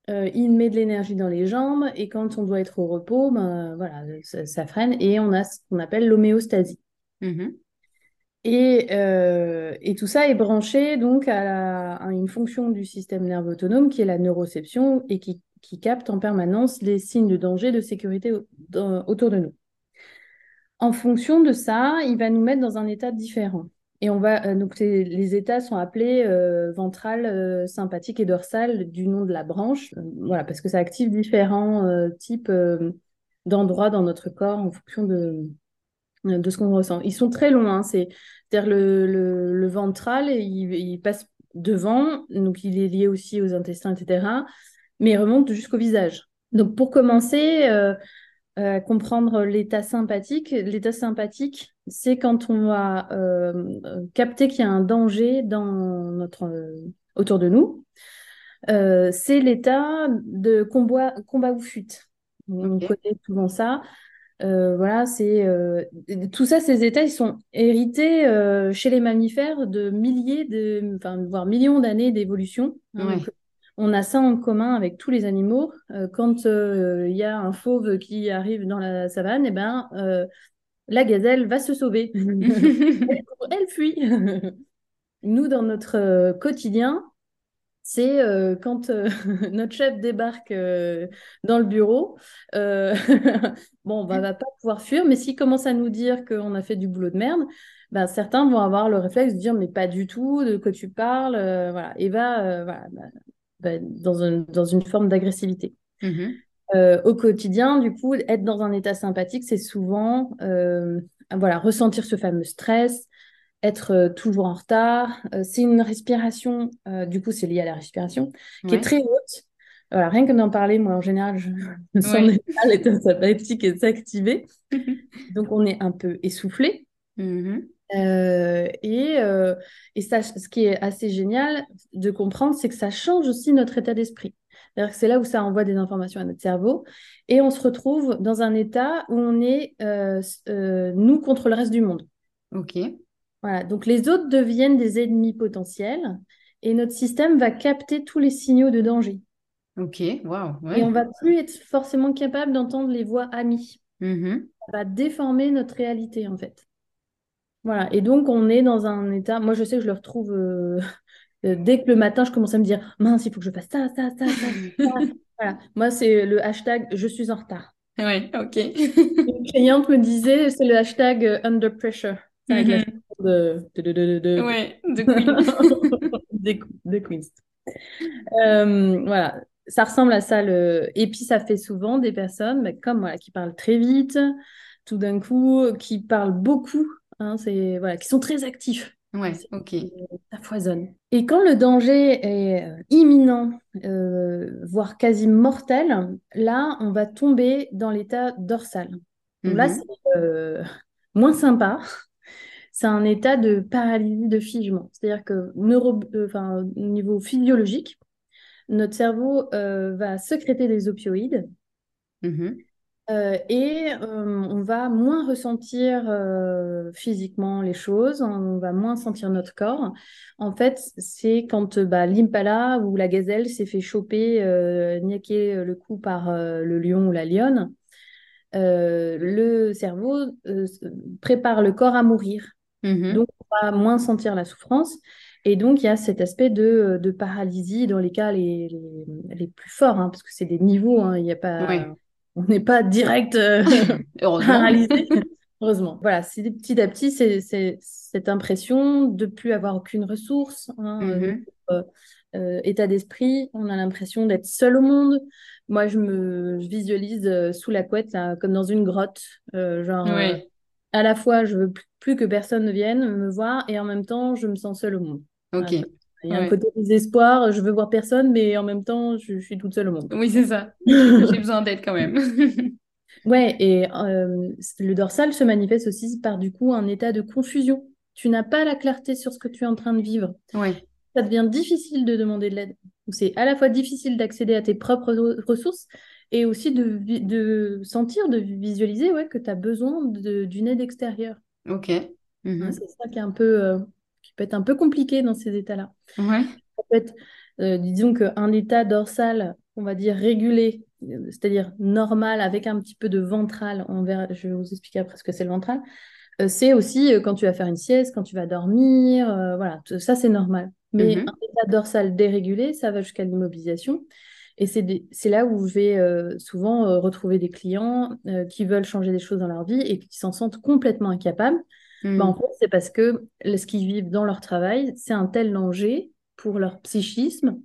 Euh, il met de l'énergie dans les jambes et quand on doit être au repos, ben, voilà, ça, freine et on a ce qu'on appelle l'homéostasie. Mmh euh, et, tout ça est branché donc à, une fonction du système nerveux autonome qui est la neuroception et qui, capte en permanence les signes de danger, de sécurité autour de nous. En fonction de ça, il va nous mettre dans un état différent. Et on va, euh, donc les états sont appelés euh, ventral, euh, sympathique et dorsal du nom de la branche, voilà, parce que ça active différents types d'endroits dans notre corps en fonction de, de ce qu'on ressent. Ils sont très longs, hein, c'est-à-dire le, le, ventral, il, passe devant, donc il est lié aussi aux intestins, etc., mais il remonte jusqu'au visage. Donc pour commencer, euh, comprendre l'état sympathique. L'état sympathique, c'est quand on va euh, capter qu'il y a un danger dans notre, autour de nous. c'est l'état de combat, combat ou fuite. On connaît souvent ça. voilà, c'est tout ça, ces états, ils sont hérités chez les mammifères de milliers, de, enfin, voire millions d'années d'évolution. Hein, on a ça en commun avec tous les animaux. Euh, quand il euh, y a un fauve qui arrive dans la savane, eh ben, euh, la gazelle va se sauver. elle, fuit. Nous, dans notre quotidien, c'est quand notre chef débarque dans le bureau, bon, on va, va pas pouvoir fuir, mais s'il commence à nous dire qu'on a fait du boulot de merde, ben, certains vont avoir le réflexe de dire mais pas du tout, de quoi tu parles, voilà, et va, bah, bah, dans, dans, une forme d'agressivité. Mm-hmm. Euh, au quotidien, du coup, être dans un état sympathique, c'est souvent euh, voilà, ressentir ce fameux stress, être euh, toujours en retard. c'est une respiration, du coup, c'est lié à la respiration, qui est très haute. Voilà, rien que d'en parler, moi, en général, je me sens l'état sympathique et s'activer. Donc, on est un peu essoufflé. Mm-hmm. Euh, et, euh, et ça, ce qui est assez génial de comprendre, c'est que ça change aussi notre état d'esprit. C'est là où ça envoie des informations à notre cerveau et on se retrouve dans un état où on est euh, nous contre le reste du monde. Ok. Voilà, donc les autres deviennent des ennemis potentiels et notre système va capter tous les signaux de danger. Ok, waouh. Et on va plus être forcément capable d'entendre les voix amies. Mm-hmm. Ça va déformer notre réalité en fait. Voilà, et donc on est dans un état, moi je sais que je le retrouve euh, euh, dès que le matin je commence à me dire, mince, il faut que je fasse ça, ça, ça, ça. voilà, moi c'est le hashtag je suis en retard. Oui, ok. Une cliente me disait, c'est le hashtag euh, under pressure. Avec la mhm. de, de, de, de, de... Ouais, de Queens. voilà, ça ressemble à ça. Le... Et puis ça fait souvent des personnes mais comme voilà, qui parlent très vite, tout d'un coup, qui parlent beaucoup Hein, c'est voilà, qui sont très actifs. Ouais, ok. Ça foisonne. Et quand le danger est euh, imminent, euh, voire quasi mortel, là, on va tomber dans l'état dorsal. Donc là, mhm. c'est euh, moins sympa. C'est un état de paralysie, de figement. C'est-à-dire que neuro, enfin, au niveau physiologique, notre cerveau va sécréter des opioïdes. Mhm. Euh, et euh, on va moins ressentir euh, physiquement les choses, on va moins sentir notre corps. En fait, c'est quand bah, l'impala ou la gazelle s'est fait choper, niaquer le cou par le lion ou la lionne. le cerveau prépare le corps à mourir. Mm-hmm. Donc, on va moins sentir la souffrance. Et donc, il y a cet aspect de, paralysie dans les cas les, les, plus forts, hein, parce que c'est des niveaux, hein, il n'y a pas on n'est pas direct euh, paralysé. Heureusement. Voilà, c'est petit à petit, c'est cette impression de plus avoir aucune ressource, hein, euh, mm-hmm. euh, état d'esprit. On a l'impression d'être seul au monde. Moi, je me visualise sous la couette, comme dans une grotte. genre, à la fois, je veux plus que personne ne vienne me voir et en même temps, je me sens seule au monde. Ok. Il y a un côté désespoir, je veux voir personne, mais en même temps, je, suis toute seule au monde. Oui, c'est ça. J'ai besoin d'aide quand même. ouais, et euh, le dorsal se manifeste aussi par du coup un état de confusion. Tu n'as pas la clarté sur ce que tu es en train de vivre. Ouais. Ça devient difficile de demander de l'aide. C'est à la fois difficile d'accéder à tes propres ressources et aussi de, de sentir, de visualiser ouais, que tu as besoin d'une aide extérieure. Ok. Mhm. C'est ça qui est un peu euh, peut être un peu compliqué dans ces états-là. Ouais. Ça peut être, euh, disons qu'un état dorsal, on va dire régulé, c'est-à-dire normal avec un petit peu de ventral, on verra, je vais vous expliquer après ce que c'est le ventral, euh, c'est aussi euh, quand tu vas faire une sieste, quand tu vas dormir, voilà, ça c'est normal. Mais mm-hmm. un état dorsal dérégulé, ça va jusqu'à l'immobilisation. Et c'est là où je vais souvent retrouver des clients qui veulent changer des choses dans leur vie et qui s'en sentent complètement incapables. Bah, en hmm. fait, c'est parce que ce qu'ils vivent dans leur travail, c'est un tel danger pour leur psychisme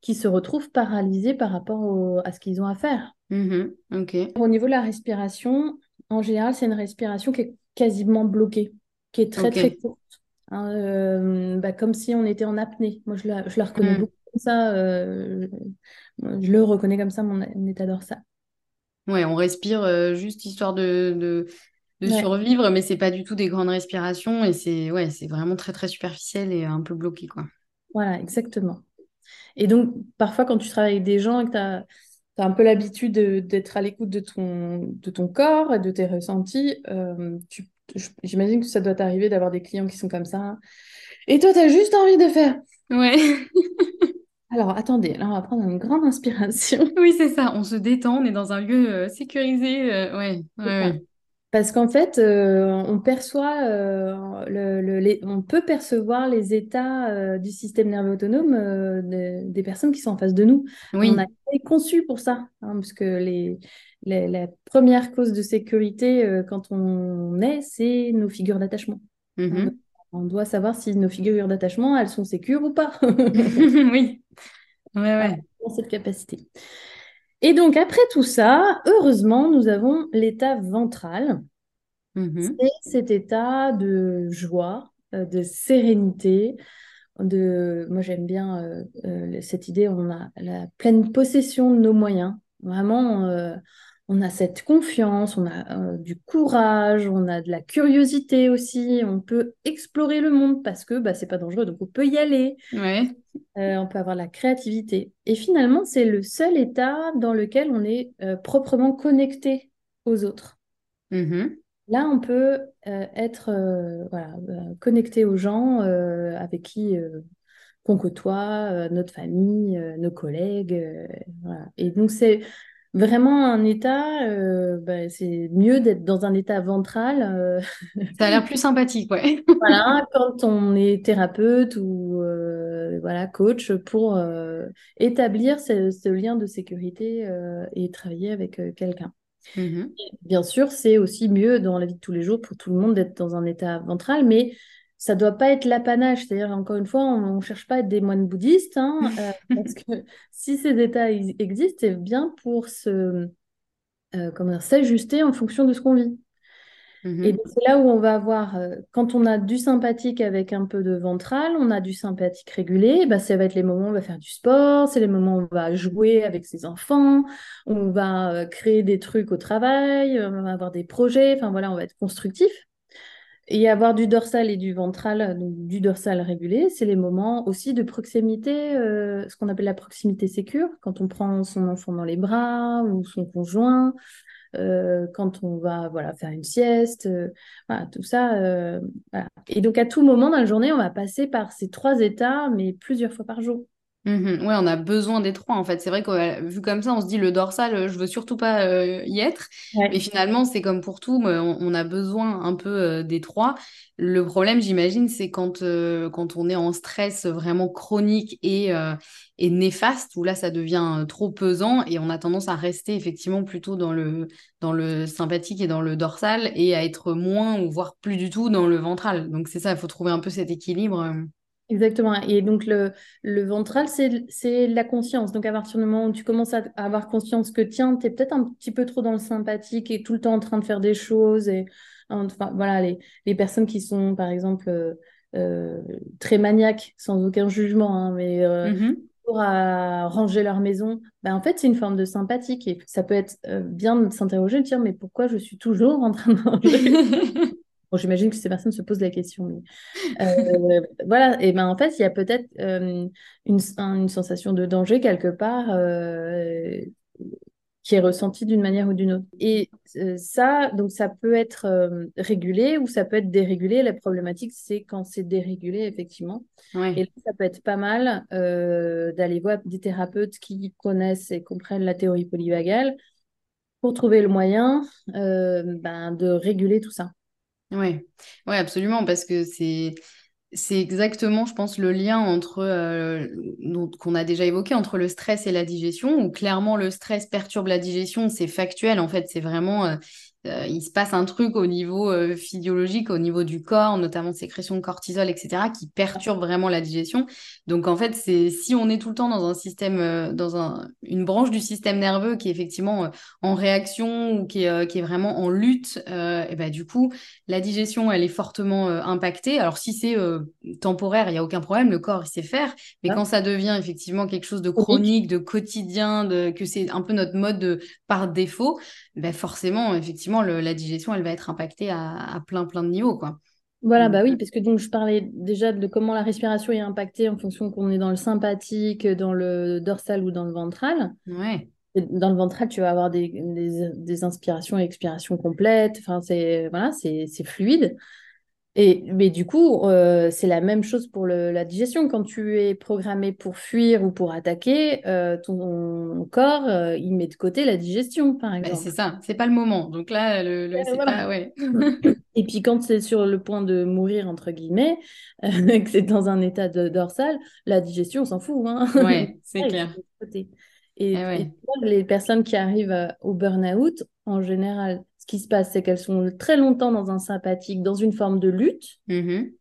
qu'ils se retrouvent paralysés par rapport à ce qu'ils ont à faire. Mm-hmm. Au niveau de la respiration, en général, c'est une respiration qui est quasiment bloquée, qui est très très courte. Hein, euh, bah, comme si on était en apnée. Moi, je la, je la reconnais hmm. beaucoup comme ça. Euh, je le reconnais comme ça, mon, état dorsal. Ouais, on respire euh, juste histoire de, de, de Ouais, survivre, mais c'est pas du tout des grandes respirations et c'est ouais, c'est vraiment très très superficiel et un peu bloqué quoi. voilà, exactement. Et donc, parfois, quand tu travailles avec des gens et que tu as, un peu l'habitude de- d'être à l'écoute de ton, de ton corps et de tes ressentis, euh, j'imagine que ça doit t'arriver d'avoir des clients qui sont comme ça. Et toi, tu as juste envie de faire. Ouais, Alors, attendez, là, on va prendre une grande inspiration. oui, c'est ça. On se détend, on est dans un lieu euh, sécurisé. euh, ouais, ouais. Parce qu'en fait, euh, on perçoit, euh, le, le- les- on peut percevoir les états euh, du système nerveux autonome de- des personnes qui sont en face de nous. On a été conçu pour ça, hein, parce que les, les- la première cause de sécurité quand on est, c'est nos figures d'attachement. Mhm. on doit savoir si nos figures d'attachement, elles sont sécures ou pas. Oui. Ouais, ouais. dans cette capacité. Et donc, après tout ça, heureusement, nous avons l'état ventral. Mhm. C'est cet état de joie, euh, de sérénité, de... Moi, j'aime bien euh, euh, cette idée, on a la pleine possession de nos moyens. Vraiment, euh, on a cette confiance, on a euh, du courage, on a de la curiosité aussi, on peut explorer le monde parce que bah, c'est pas dangereux, donc on peut y aller, Ouais. Euh, on peut avoir la créativité. Et finalement, c'est le seul état dans lequel on est euh, proprement connecté aux autres. Mhm. Là, on peut être voilà, connecté aux gens avec qui qu'on côtoie, notre famille, nos collègues. voilà. Et donc, c'est vraiment un état, euh, bah, c'est mieux d'être dans un état ventral. euh, Ça a l'air plus sympathique, ouais. voilà, quand on est thérapeute ou euh, voilà, coach pour établir ce, ce lien de sécurité et travailler avec quelqu'un. Mhm. Bien sûr, c'est aussi mieux dans la vie de tous les jours pour tout le monde d'être dans un état ventral, mais ça doit pas être l'apanage. C'est-à-dire, encore une fois, on ne cherche pas à être des moines bouddhistes, hein, euh, parce que si ces états existent, c'est bien pour se, euh, comment dire, s'ajuster en fonction de ce qu'on vit. Et Mhm. c'est là où on va avoir, euh, quand on a du sympathique avec un peu de ventral, on a du sympathique régulé, bah, ça va être les moments où on va faire du sport, c'est les moments où on va jouer avec ses enfants, on va euh, créer des trucs au travail, on va avoir des projets, enfin voilà, on va être constructif. Et avoir du dorsal et du ventral, donc du dorsal régulé, c'est les moments aussi de proximité, euh, ce qu'on appelle la proximité sécure, quand on prend son enfant dans les bras ou son conjoint euh, quand on va voilà, faire une sieste, euh, tout ça. Et donc, à tout moment dans la journée, on va passer par ces trois états, mais plusieurs fois par jour. Ouais, on a besoin des trois en fait. C'est vrai que vu comme ça, on se dit le dorsal, euh, je veux surtout pas euh, y être. Mais Ouais. finalement, c'est comme pour tout, mais on, on a besoin un peu euh, des trois. Le problème, j'imagine, c'est quand, euh, quand on est en stress vraiment chronique et, et néfaste, où là, ça devient trop pesant et on a tendance à rester effectivement plutôt dans le, dans le sympathique et dans le dorsal et à être moins ou voire plus du tout dans le ventral. Donc c'est ça, il faut trouver un peu cet équilibre. Exactement. Et donc, le, le ventral, c'est, la conscience. Donc, à partir du moment où tu commences à, avoir conscience que, tiens, tu es peut-être un petit peu trop dans le sympathique et tout le temps en train de faire des choses. Et, enfin, voilà, les, les personnes qui sont, par exemple, euh, euh, très maniaques, sans aucun jugement, hein, mais euh, Mhm. pour à ranger leur maison, ben, en fait, c'est une forme de sympathique. Et ça peut être euh, bien de s'interroger, de dire, mais pourquoi je suis toujours en train de ranger? Bon, j'imagine que ces personnes se posent la question. mais, euh, voilà, et ben en fait, il y a peut-être euh, une, un- une sensation de danger quelque part euh, qui est ressentie d'une manière ou d'une autre. Et ça, donc ça peut être régulé ou ça peut être dérégulé. La problématique, c'est quand c'est dérégulé, effectivement. Et là, ça peut être pas mal d'aller voir des thérapeutes qui connaissent et comprennent la théorie polyvagale pour trouver le moyen ben, de réguler tout ça. Ouais, ouais, absolument, parce que c'est exactement, je pense, le lien entre euh, qu'on a déjà évoqué entre le stress et la digestion, où clairement le stress perturbe la digestion, c'est factuel en fait, c'est vraiment euh, euh, il se passe un truc au niveau euh, physiologique, au niveau du corps, notamment sécrétion de cortisol, etc., qui perturbe vraiment la digestion. Donc en fait, c'est si on est tout le temps dans un système, euh, dans un, une branche du système nerveux qui est effectivement en réaction ou qui est, qui est vraiment en lutte, et ben du coup, la digestion, elle est fortement impactée. Alors si c'est temporaire, il n'y a aucun problème, le corps, il sait faire. Mais quand ça devient effectivement quelque chose de chronique, de quotidien, de, que c'est un peu notre mode de, par défaut, ben forcément, effectivement, la digestion, elle va être impactée à, plein, plein de niveaux, quoi. Voilà, bah oui, parce que donc je parlais déjà de comment la respiration est impactée en fonction qu'on est dans le sympathique, dans le dorsal ou dans le ventral. Ouais. dans le ventral, tu vas avoir des, des, inspirations et expirations complètes. Enfin, c'est voilà, c'est fluide. Et, mais du coup, euh, c'est la même chose pour la digestion. Quand tu es programmé pour fuir ou pour attaquer, euh, ton corps, euh, il met de côté la digestion, par exemple. c'est ça, c'est pas le moment. Donc là, le, c'est pas, ouais. Et puis quand c'est sur le point de mourir, entre guillemets, que c'est dans un état de dorsal, la digestion, on s'en fout. Hein ouais, c'est clair. Et, eh et, les personnes qui arrivent au burn-out, en général, ce qui se passe, c'est qu'elles sont très longtemps dans un sympathique, dans une forme de lutte. Mm-hmm.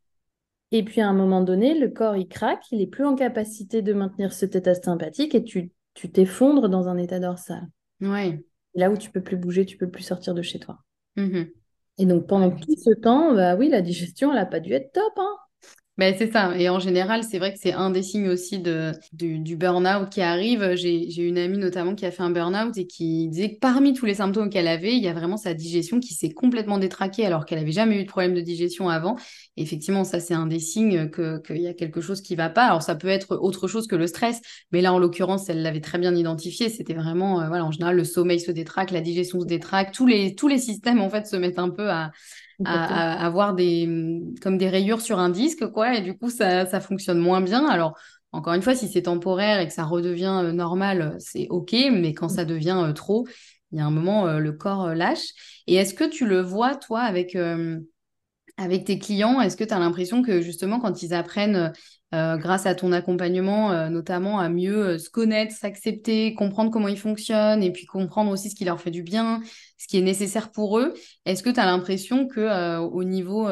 Et puis à un moment donné, le corps, il craque, il n'est plus en capacité de maintenir cet état sympathique et tu tu t'effondres dans un état dorsal. Ouais. Là où tu peux plus bouger, tu peux plus sortir de chez toi. Mm-hmm. Et donc pendant tout ce temps, bah oui, la digestion, elle n'a pas dû être top. Hein ben, c'est ça. Et en général, c'est vrai que c'est un des signes aussi de, du, du burn-out qui arrive. J'ai une amie notamment qui a fait un burn-out et qui disait que parmi tous les symptômes qu'elle avait, il y a vraiment sa digestion qui s'est complètement détraquée alors qu'elle n'avait jamais eu de problème de digestion avant. Effectivement, ça, c'est un des signes qu'il y a quelque chose qui va pas. Alors, ça peut être autre chose que le stress, mais là, en l'occurrence, elle l'avait très bien identifié. C'était vraiment, euh, voilà, en général, le sommeil se détraque, la digestion se détraque. Tous les, tous les systèmes, en fait, se mettent un peu à, à, avoir des, comme des rayures sur un disque, quoi, et du coup, ça, ça fonctionne moins bien. Alors, encore une fois, si c'est temporaire et que ça redevient euh, normal, c'est OK, mais quand ça devient euh, trop, il y a un moment, euh, le corps lâche. Et est-ce que tu le vois, toi, avec, avec tes clients? Est-ce que tu as l'impression que justement, quand ils apprennent euh, grâce à ton accompagnement, euh, notamment à mieux euh, se connaître, s'accepter, comprendre comment ils fonctionnent et puis comprendre aussi ce qui leur fait du bien, ce qui est nécessaire pour eux. Est-ce que tu as l'impression que au niveau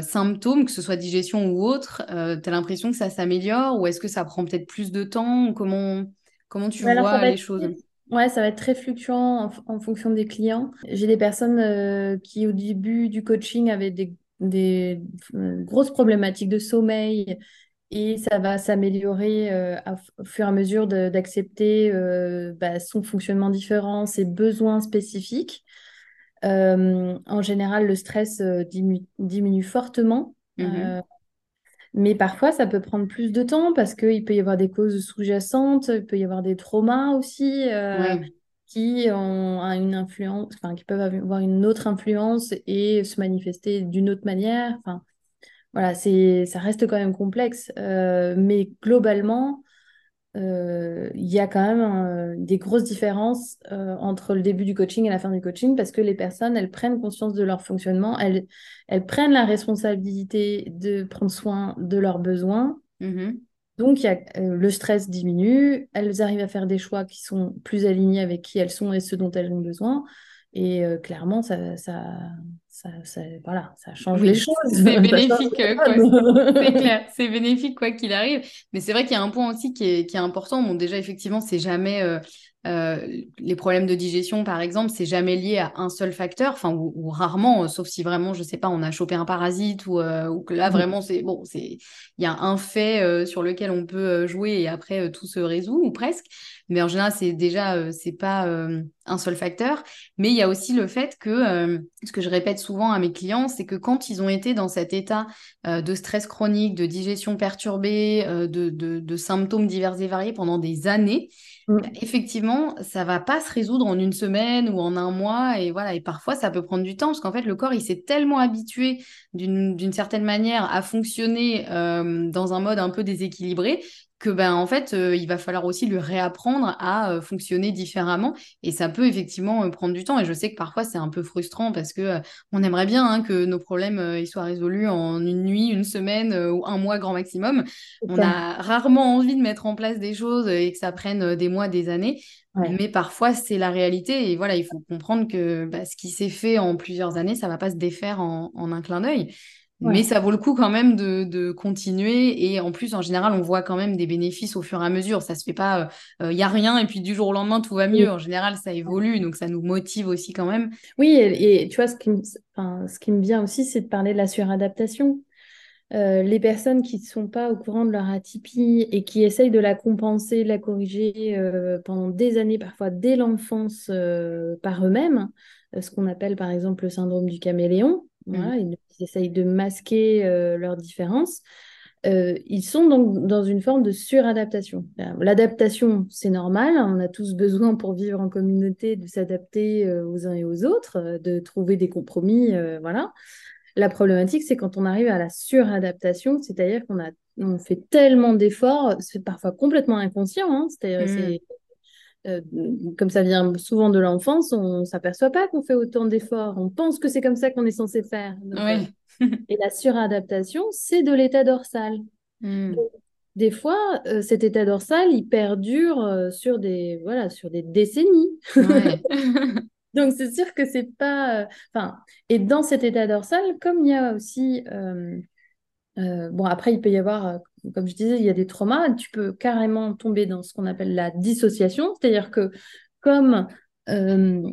symptômes, que ce soit digestion ou autre, tu as l'impression que ça s'améliore ou est-ce que ça prend peut-être plus de temps Comment, comment tu vois les choses? Ouais, ça va être très fluctuant en, fonction des clients. J'ai des personnes qui, au début du coaching, avaient des des euh, grosses problématiques de sommeil et ça va s'améliorer euh, au fur et à mesure d'accepter euh, bah, son fonctionnement différent, ses besoins spécifiques. en général, le stress diminue, fortement. Mmh mais parfois, ça peut prendre plus de temps parce qu'il peut y avoir des causes sous-jacentes, il peut y avoir des traumas aussi qui ont une influence, enfin, qui peuvent avoir une autre influence et se manifester d'une autre manière. Enfin, voilà, c'est, ça reste quand même complexe, euh, mais globalement, euh, il y a quand même euh, des grosses différences entre le début du coaching et la fin du coaching parce que les personnes, elles prennent conscience de leur fonctionnement, elles, elles prennent la responsabilité de prendre soin de leurs besoins. Mmh donc, y a, le stress diminue, elles arrivent à faire des choix qui sont plus alignés avec qui elles sont et ce dont elles ont besoin. Et euh, clairement, ça, ça, ça, voilà, ça change les choses. C'est bénéfique, c'est clair, c'est bénéfique quoi qu'il arrive. Mais c'est vrai qu'il y a un point aussi qui est, qui est important. Bon, déjà, effectivement, c'est jamais euh, euh, les problèmes de digestion, par exemple, c'est jamais lié à un seul facteur, enfin ou, rarement, euh, sauf si vraiment, je sais pas, on a chopé un parasite ou, euh, ou que là vraiment c'est bon, c'est il y a un fait sur lequel on peut jouer et après tout se résout ou presque. Mais en général, c'est déjà c'est pas un seul facteur, mais il y a aussi le fait que ce que je répète souvent à mes clients, c'est que quand ils ont été dans cet état de stress chronique, de digestion perturbée, de, de, de symptômes divers et variés pendant des années, Mm. Effectivement, ça va pas se résoudre en une semaine ou en un mois. Et voilà, et parfois, ça peut prendre du temps parce qu'en fait, le corps, il s'est tellement habitué d'une certaine manière à fonctionner euh, dans un mode un peu déséquilibré que ben en fait euh, il va falloir aussi lui réapprendre à euh, fonctionner différemment et ça peut effectivement euh, prendre du temps et je sais que parfois c'est un peu frustrant parce que on aimerait bien hein, que nos problèmes ils soient résolus en une nuit, une semaine ou un mois grand maximum. On a rarement envie de mettre en place des choses et que ça prenne des mois, des années. Mais parfois, c'est la réalité. Et voilà, il faut comprendre que bah, ce qui s'est fait en plusieurs années, ça va pas se défaire en, en un clin d'œil. Mais ça vaut le coup quand même de, de, continuer. Et en plus, en général, on voit quand même des bénéfices au fur et à mesure. Ça se fait pas, il euh, n'y a rien et puis du jour au lendemain, tout va mieux. En général, ça évolue. Donc, ça nous motive aussi quand même. Oui, et, tu vois, ce qui, me, enfin, ce qui me vient aussi, c'est de parler de la suradaptation. Euh, les personnes qui ne sont pas au courant de leur atypie et qui essayent de la compenser, de la corriger euh, pendant des années, parfois dès l'enfance, par eux-mêmes, ce qu'on appelle par exemple le syndrome du caméléon. Voilà, mmh ils essayent de masquer euh, leurs différences, euh, ils sont donc dans une forme de suradaptation. L'adaptation, c'est normal, on a tous besoin pour vivre en communauté de s'adapter euh, aux uns et aux autres, de trouver des compromis, voilà. La problématique, c'est quand on arrive à la suradaptation, c'est-à-dire qu'on a on fait tellement d'efforts, c'est parfois complètement inconscient, hein, c'est-à-dire mmh. Euh, comme ça vient souvent de l'enfance, on ne s'aperçoit pas qu'on fait autant d'efforts. On pense que c'est comme ça qu'on est censé faire. Euh, et la suradaptation, c'est de l'état dorsal. Hmm. des fois, euh, cet état dorsal, il perdure sur, des, voilà, sur des décennies. Donc, c'est sûr que c'est pas. Enfin, et dans cet état dorsal, comme il y a aussi. bon, après, il peut y avoir comme je disais, il y a des traumas, tu peux carrément tomber dans ce qu'on appelle la dissociation, c'est-à-dire que comme euh,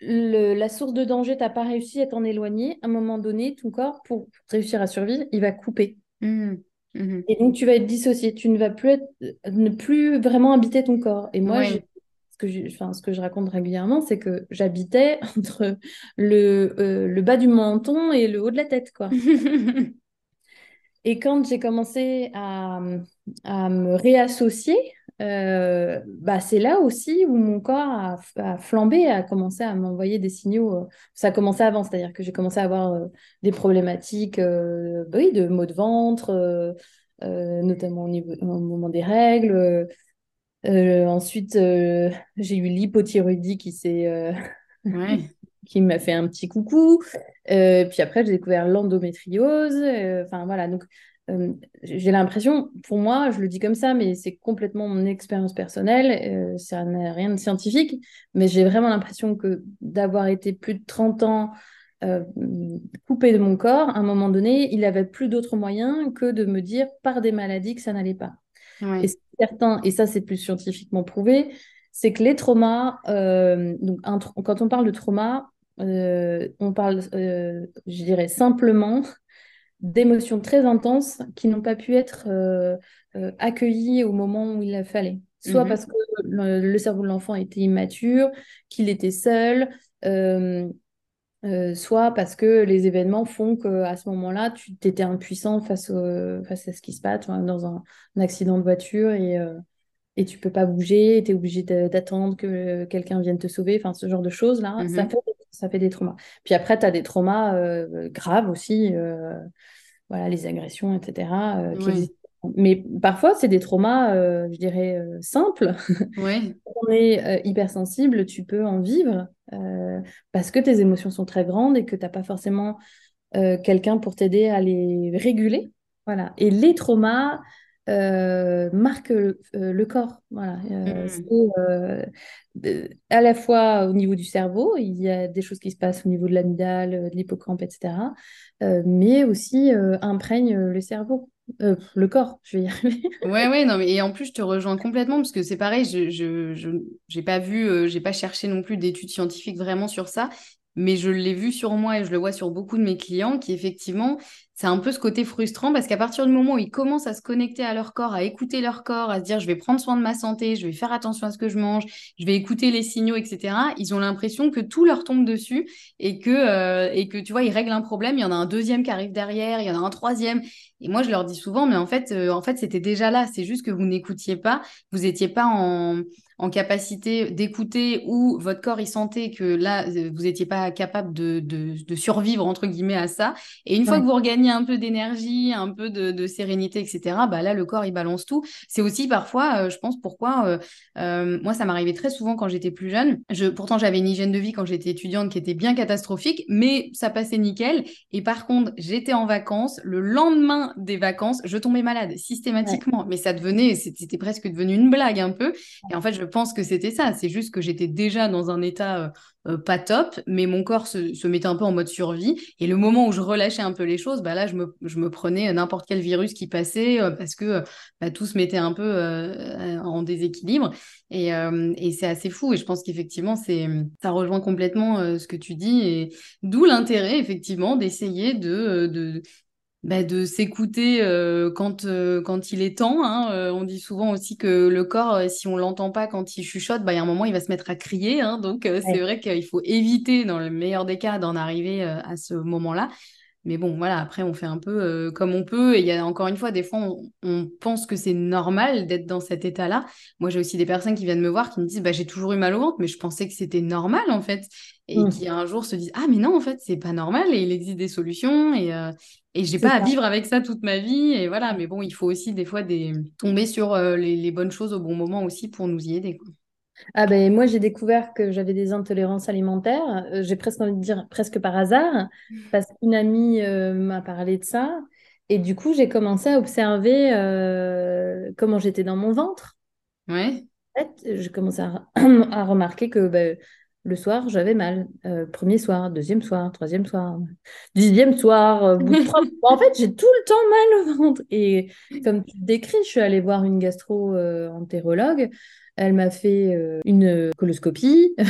la source de danger, tu n'as pas réussi à t'en éloigner, à un moment donné, ton corps, pour réussir à survivre, il va couper. Mmh. Mmh. Et donc, tu vas être dissocié, tu ne vas plus être, ne plus vraiment habiter ton corps. Et moi, ce que, je, enfin, ce que je raconte régulièrement, c'est que j'habitais entre le, euh, le bas du menton et le haut de la tête, quoi. Et quand j'ai commencé à, me réassocier, euh, bah c'est là aussi où mon corps a, flambé, a commencé à m'envoyer des signaux. Euh, ça a commencé avant, c'est-à-dire que j'ai commencé à avoir euh, des problématiques bah oui, de maux de ventre, notamment au, niveau, au moment des règles. ensuite, j'ai eu l'hypothyroïdie qui s'est qui m'a fait un petit coucou. Euh, puis après, j'ai découvert l'endométriose. Euh, enfin, voilà. Donc, euh, j'ai l'impression, pour moi, je le dis comme ça, mais c'est complètement mon expérience personnelle. ça n'a rien de scientifique. Mais j'ai vraiment l'impression que d'avoir été plus de 30 ans coupé de mon corps, à un moment donné, il n'avait plus d'autre moyen que de me dire par des maladies que ça n'allait pas. Et certain, et ça c'est plus scientifiquement prouvé, c'est que les traumas, euh, donc quand on parle de trauma, euh, on parle, euh, je dirais simplement, d'émotions très intenses qui n'ont pas pu être accueillies au moment où il a fallait. Soit mhm. parce que le, cerveau de l'enfant était immature, qu'il était seul, soit parce que les événements font qu'à ce moment-là, tu étais impuissant face, face à ce qui se passe dans un, un, accident de voiture et, et tu peux pas bouger, tu es obligé d'attendre que quelqu'un vienne te sauver, enfin ce genre de choses là, ça, mhm. fait, ça fait des traumas. Puis après, tu as des traumas euh, graves aussi, euh, voilà, les agressions, etc. Euh, Mais parfois, c'est des traumas, je dirais, simples. On est hypersensible, tu peux en vivre parce que tes émotions sont très grandes et que tu n'as pas forcément quelqu'un pour t'aider à les réguler. Voilà. Et les traumas, euh, marque euh, le, corps. Voilà. Euh, mm. à la fois au niveau du cerveau, il y a des choses qui se passent au niveau de l'amygdale, de l'hippocampe, etc. mais aussi imprègne le cerveau. le corps, je vais y arriver. ouais, ouais, non, mais et en plus, je te rejoins complètement parce que c'est pareil, je, je, je j'ai pas vu, j'ai pas cherché non plus d'études scientifiques vraiment sur ça, mais je l'ai vu sur moi et je le vois sur beaucoup de mes clients qui effectivement, c'est un peu ce côté frustrant parce qu'à partir du moment où ils commencent à se connecter à leur corps, à écouter leur corps, à se dire je vais prendre soin de ma santé, je vais faire attention à ce que je mange, je vais écouter les signaux, etc., ils ont l'impression que tout leur tombe dessus et que, euh, et que tu vois, ils règlent un problème, il y en a un deuxième qui arrive derrière, il y en a un troisième Et moi, je leur dis souvent, mais en fait, en fait, c'était déjà là. C'est juste que vous n'écoutiez pas, vous n'étiez pas en, en capacité d'écouter ou votre corps il sentait que là vous n'étiez pas capable de, de, survivre entre guillemets à ça. Et une fois que vous regagnez un peu d'énergie un peu de, sérénité etc bah là le corps il balance tout. C'est aussi parfois euh, je pense pourquoi euh, euh, moi ça m'arrivait très souvent quand j'étais plus jeune. Je pourtant j'avais une hygiène de vie quand j'étais étudiante qui était bien catastrophique mais ça passait nickel. Et par contre j'étais en vacances. Le lendemain des vacances je tombais malade systématiquement. Mais ça devenait c'était presque devenu une blague un peu. Et en fait je pense que c'était ça. C'est juste que j'étais déjà dans un état euh, euh, pas top, mais mon corps se, mettait un peu en mode survie. Et le moment où je relâchais un peu les choses, bah là, je me, je me prenais n'importe quel virus qui passait euh, parce que bah, tout se mettait un peu en déséquilibre. Et, et c'est assez fou. Et je pense qu'effectivement, c'est ça rejoint complètement ce que tu dis. Et d'où l'intérêt, effectivement, d'essayer de, de bah, de s'écouter euh, quand, euh, quand il est temps. Hein. Euh, on dit souvent aussi que le corps, si on l'entend pas quand il chuchote, bah, il y a un moment, il va se mettre à crier. Hein. donc, c'est vrai qu'il faut éviter, dans le meilleur des cas, d'en arriver à ce moment-là. Mais bon, voilà, après, on fait un peu comme on peut. Et il y a encore une fois, des fois, on, pense que c'est normal d'être dans cet état-là. Moi, j'ai aussi des personnes qui viennent me voir qui me disent bah, J'ai toujours eu mal au ventre, mais je pensais que c'était normal, en fait. Et mmh. qui un jour se disent Ah, mais non, en fait, c'est pas normal et il existe des solutions. Et, et j'ai pas à vivre avec ça toute ma vie. Et voilà, mais bon, il faut aussi des fois des... tomber sur euh, les, bonnes choses au bon moment aussi pour nous y aider. Ah ben moi j'ai découvert que j'avais des intolérances alimentaires. Euh, j'ai presque envie de dire presque par hasard parce qu'une amie euh, m'a parlé de ça et du coup j'ai commencé à observer comment j'étais dans mon ventre. Ouais. En fait, j'ai commencé à, à, remarquer que ben, le soir, j'avais mal. Euh, premier soir, deuxième soir, troisième soir, dixième soir. Euh, en fait, j'ai tout le temps mal au ventre. Et comme tu décris, je suis allée voir une gastro-entérologue. Elle m'a fait euh, une coloscopie.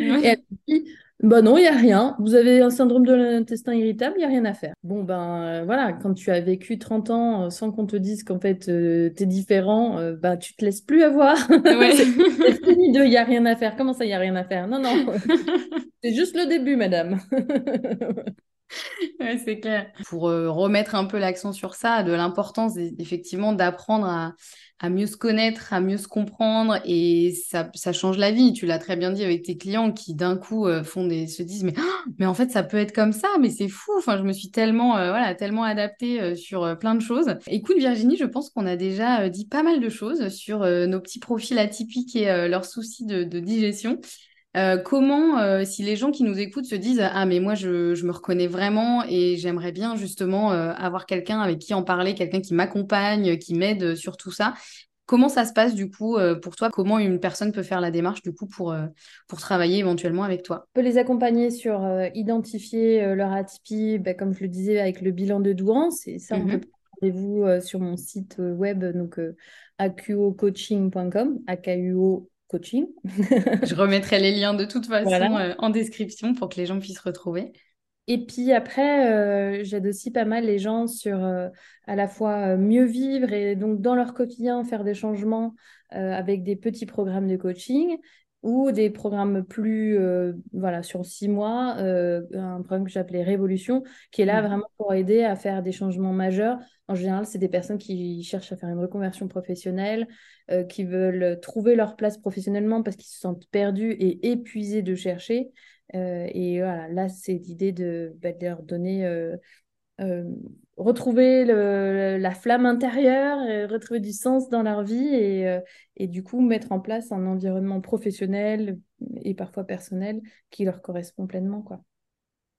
Mhm. et elle m'a dit bah non, il n'y a rien. Vous avez un syndrome de l'intestin irritable, il n'y a rien à faire. Bon, ben euh, voilà, quand tu as vécu 30 ans euh, sans qu'on te dise qu'en fait euh, tu es différent, bah tu te laisses plus avoir. c'est fini de il n'y a rien à faire. Comment ça, il n'y a rien à faire? Non, non. c'est juste le début, madame. ouais, c'est clair. Pour remettre un peu l'accent sur ça, de l'importance effectivement d'apprendre à, à mieux se connaître, à mieux se comprendre et ça, ça change la vie. Tu l'as très bien dit avec tes clients qui d'un coup euh, font des, se disent mais, oh, mais en fait ça peut être comme ça, mais c'est fou. Enfin, je me suis tellement, euh, voilà, tellement adaptée euh, sur plein de choses. Écoute Virginie, je pense qu'on a déjà dit pas mal de choses sur nos petits profils atypiques et leurs soucis de, de digestion. Euh, comment, euh, si les gens qui nous écoutent se disent Ah, mais moi, je, me reconnais vraiment et j'aimerais bien justement euh, avoir quelqu'un avec qui en parler, quelqu'un qui m'accompagne, qui m'aide sur tout ça. Comment ça se passe du coup pour toi? Comment une personne peut faire la démarche du coup pour, pour travailler éventuellement avec toi? On peut les accompagner sur identifier leur atypie, bah, comme je le disais, avec le bilan de Douance. Et ça, on peut mmh vous sur mon site web, donc akuocoaching.com, akuo coaching. Je remettrai les liens de toute façon euh, en description pour que les gens puissent retrouver. Et puis après, euh, j'aide aussi pas mal les gens sur euh, à la fois mieux vivre et donc dans leur quotidien faire des changements avec des petits programmes de coaching ou des programmes plus, voilà, sur six mois, un programme que j'appelais Révolution, qui est là mmh. vraiment pour aider à faire des changements majeurs. En général, c'est des personnes qui cherchent à faire une reconversion professionnelle, euh, qui veulent trouver leur place professionnellement parce qu'ils se sentent perdus et épuisés de chercher. Euh, et voilà, là, c'est l'idée de, bah, de, leur donner, euh, retrouver la flamme intérieure, et retrouver du sens dans leur vie et, et du coup mettre en place un environnement professionnel et parfois personnel qui leur correspond pleinement.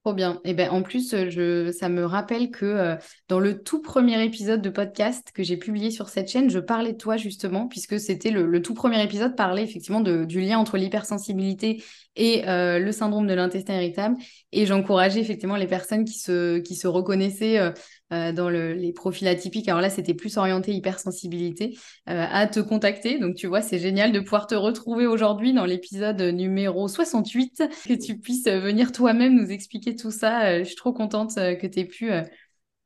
Trop bien. Et ben en plus, euh, je, ça me rappelle que euh, dans le tout premier épisode de podcast que j'ai publié sur cette chaîne, je parlais de toi justement, puisque c'était le, tout premier épisode parlait effectivement du lien entre l'hypersensibilité et euh, le syndrome de l'intestin irritable. Et j'encourageais effectivement les personnes qui se, qui se reconnaissaient dans les profils atypiques. Alors là, c'était plus orienté hypersensibilité, euh, à te contacter. Donc tu vois, c'est génial de pouvoir te retrouver aujourd'hui dans l'épisode numéro 68, que tu puisses venir toi-même nous expliquer tout ça. Euh, je suis trop contente que tu aies pu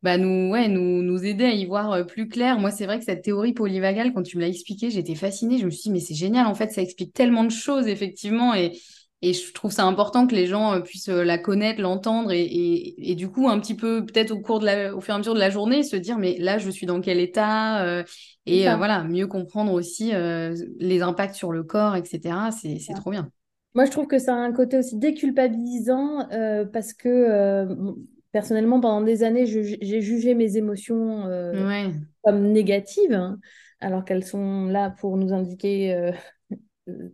bah, nous, nous, nous aider à y voir plus clair. Moi, c'est vrai que cette théorie polyvagale, quand tu me l'as expliqué, j'étais fascinée. Je me suis dit, mais c'est génial, en fait, ça explique tellement de choses, effectivement. Et, Et je trouve ça important que les gens euh, puissent euh, la connaître, l'entendre et, du coup, un petit peu, peut-être au cours de la, au fur et à mesure de la journée, se dire, mais là, je suis dans quel état euh, Et voilà, mieux comprendre aussi les impacts sur le corps, etc. C'est trop bien. Moi, je trouve que ça a un côté aussi déculpabilisant parce que personnellement, pendant des années, j'ai jugé mes émotions comme négatives, hein, alors qu'elles sont là pour nous indiquer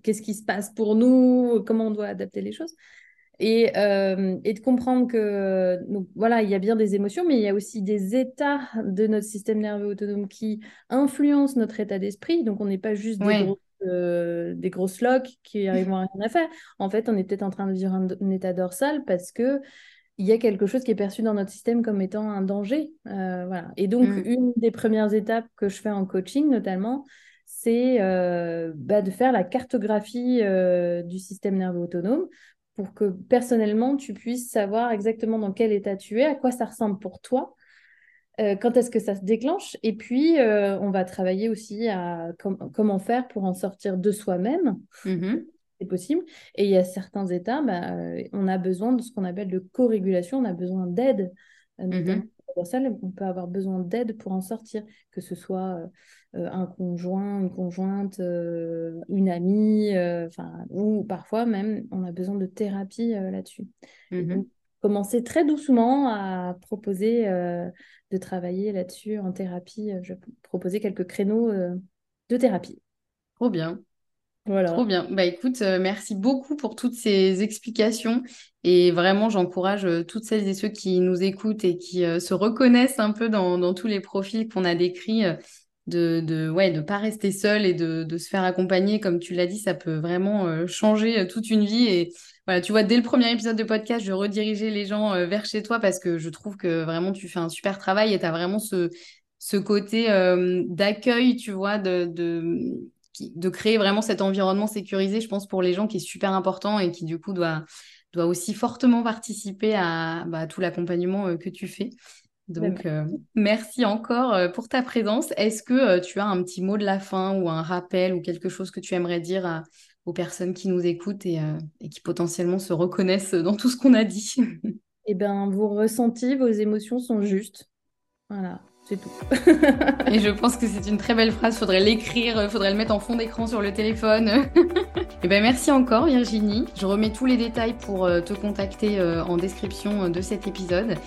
qu'est-ce qui se passe pour nous, comment on doit adapter les choses. Et, euh, et de comprendre que donc, voilà, il y a bien des émotions, mais il y a aussi des états de notre système nerveux autonome qui influencent notre état d'esprit. Donc, on n'est pas juste des, grosses, euh, des grosses loques qui arrivent à rien à faire. En fait, on est peut-être en train de vivre un, état dorsal parce que il y a quelque chose qui est perçu dans notre système comme étant un danger. Euh, voilà. Et donc, mm. une des premières étapes que je fais en coaching, notamment, c'est euh, bah, de faire la cartographie euh, du système nerveux autonome pour que personnellement, tu puisses savoir exactement dans quel état tu es, à quoi ça ressemble pour toi, euh, quand est-ce que ça se déclenche, et puis on va travailler aussi à comment faire pour en sortir de soi-même. Mmh c'est possible. Et il y a certains états, bah, on a besoin de ce qu'on appelle de co-régulation, on a besoin d'aide, on peut avoir besoin d'aide pour en sortir, que ce soit euh, un conjoint, une conjointe, euh, une amie, euh, enfin, ou parfois même on a besoin de thérapie là-dessus. Mmh commencer très doucement à proposer de travailler là-dessus en thérapie. Je vais proposer quelques créneaux de thérapie. Trop bien. Voilà. Trop bien. Bah écoute, merci beaucoup pour toutes ces explications. Et vraiment, j'encourage toutes celles et ceux qui nous écoutent et qui se reconnaissent un peu dans, dans tous les profils qu'on a décrits de de ouais de pas rester seul et de, de se faire accompagner comme tu l'as dit ça peut vraiment euh, changer euh, toute une vie et voilà tu vois dès le premier épisode de podcast je redirigeais les gens euh, vers chez toi parce que je trouve que vraiment tu fais un super travail et tu as vraiment ce ce côté d'accueil tu vois de, de de créer vraiment cet environnement sécurisé je pense pour les gens qui est super important et qui du coup doit doit aussi fortement participer à bah, tout l'accompagnement que tu fais donc, euh, merci encore euh, pour ta présence. Est-ce que euh, tu as un petit mot de la fin ou un rappel ou quelque chose que tu aimerais dire aux personnes qui nous écoutent et, qui potentiellement se reconnaissent dans tout ce qu'on a dit? Eh bien, vos ressentis, vos émotions sont justes. Voilà, c'est tout. et je pense que c'est une très belle phrase. Faudrait l'écrire, faudrait le mettre en fond d'écran sur le téléphone. Eh ben, merci encore Virginie. Je remets tous les détails pour te contacter en description de cet épisode.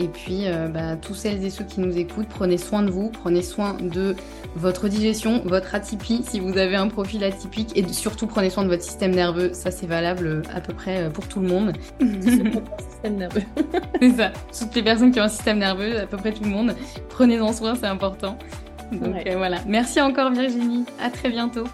Et puis, euh, bah, tous celles et ceux qui nous écoutent, prenez soin de vous, prenez soin de votre digestion, votre atypie, si vous avez un profil atypique, et surtout prenez soin de votre système nerveux. Ça, c'est valable euh, à peu près euh, pour tout le monde. système nerveux. c'est ça. Toutes les personnes qui ont un système nerveux, à peu près tout le monde, prenez-en soin, c'est important. Donc voilà. Merci encore Virginie. À très bientôt.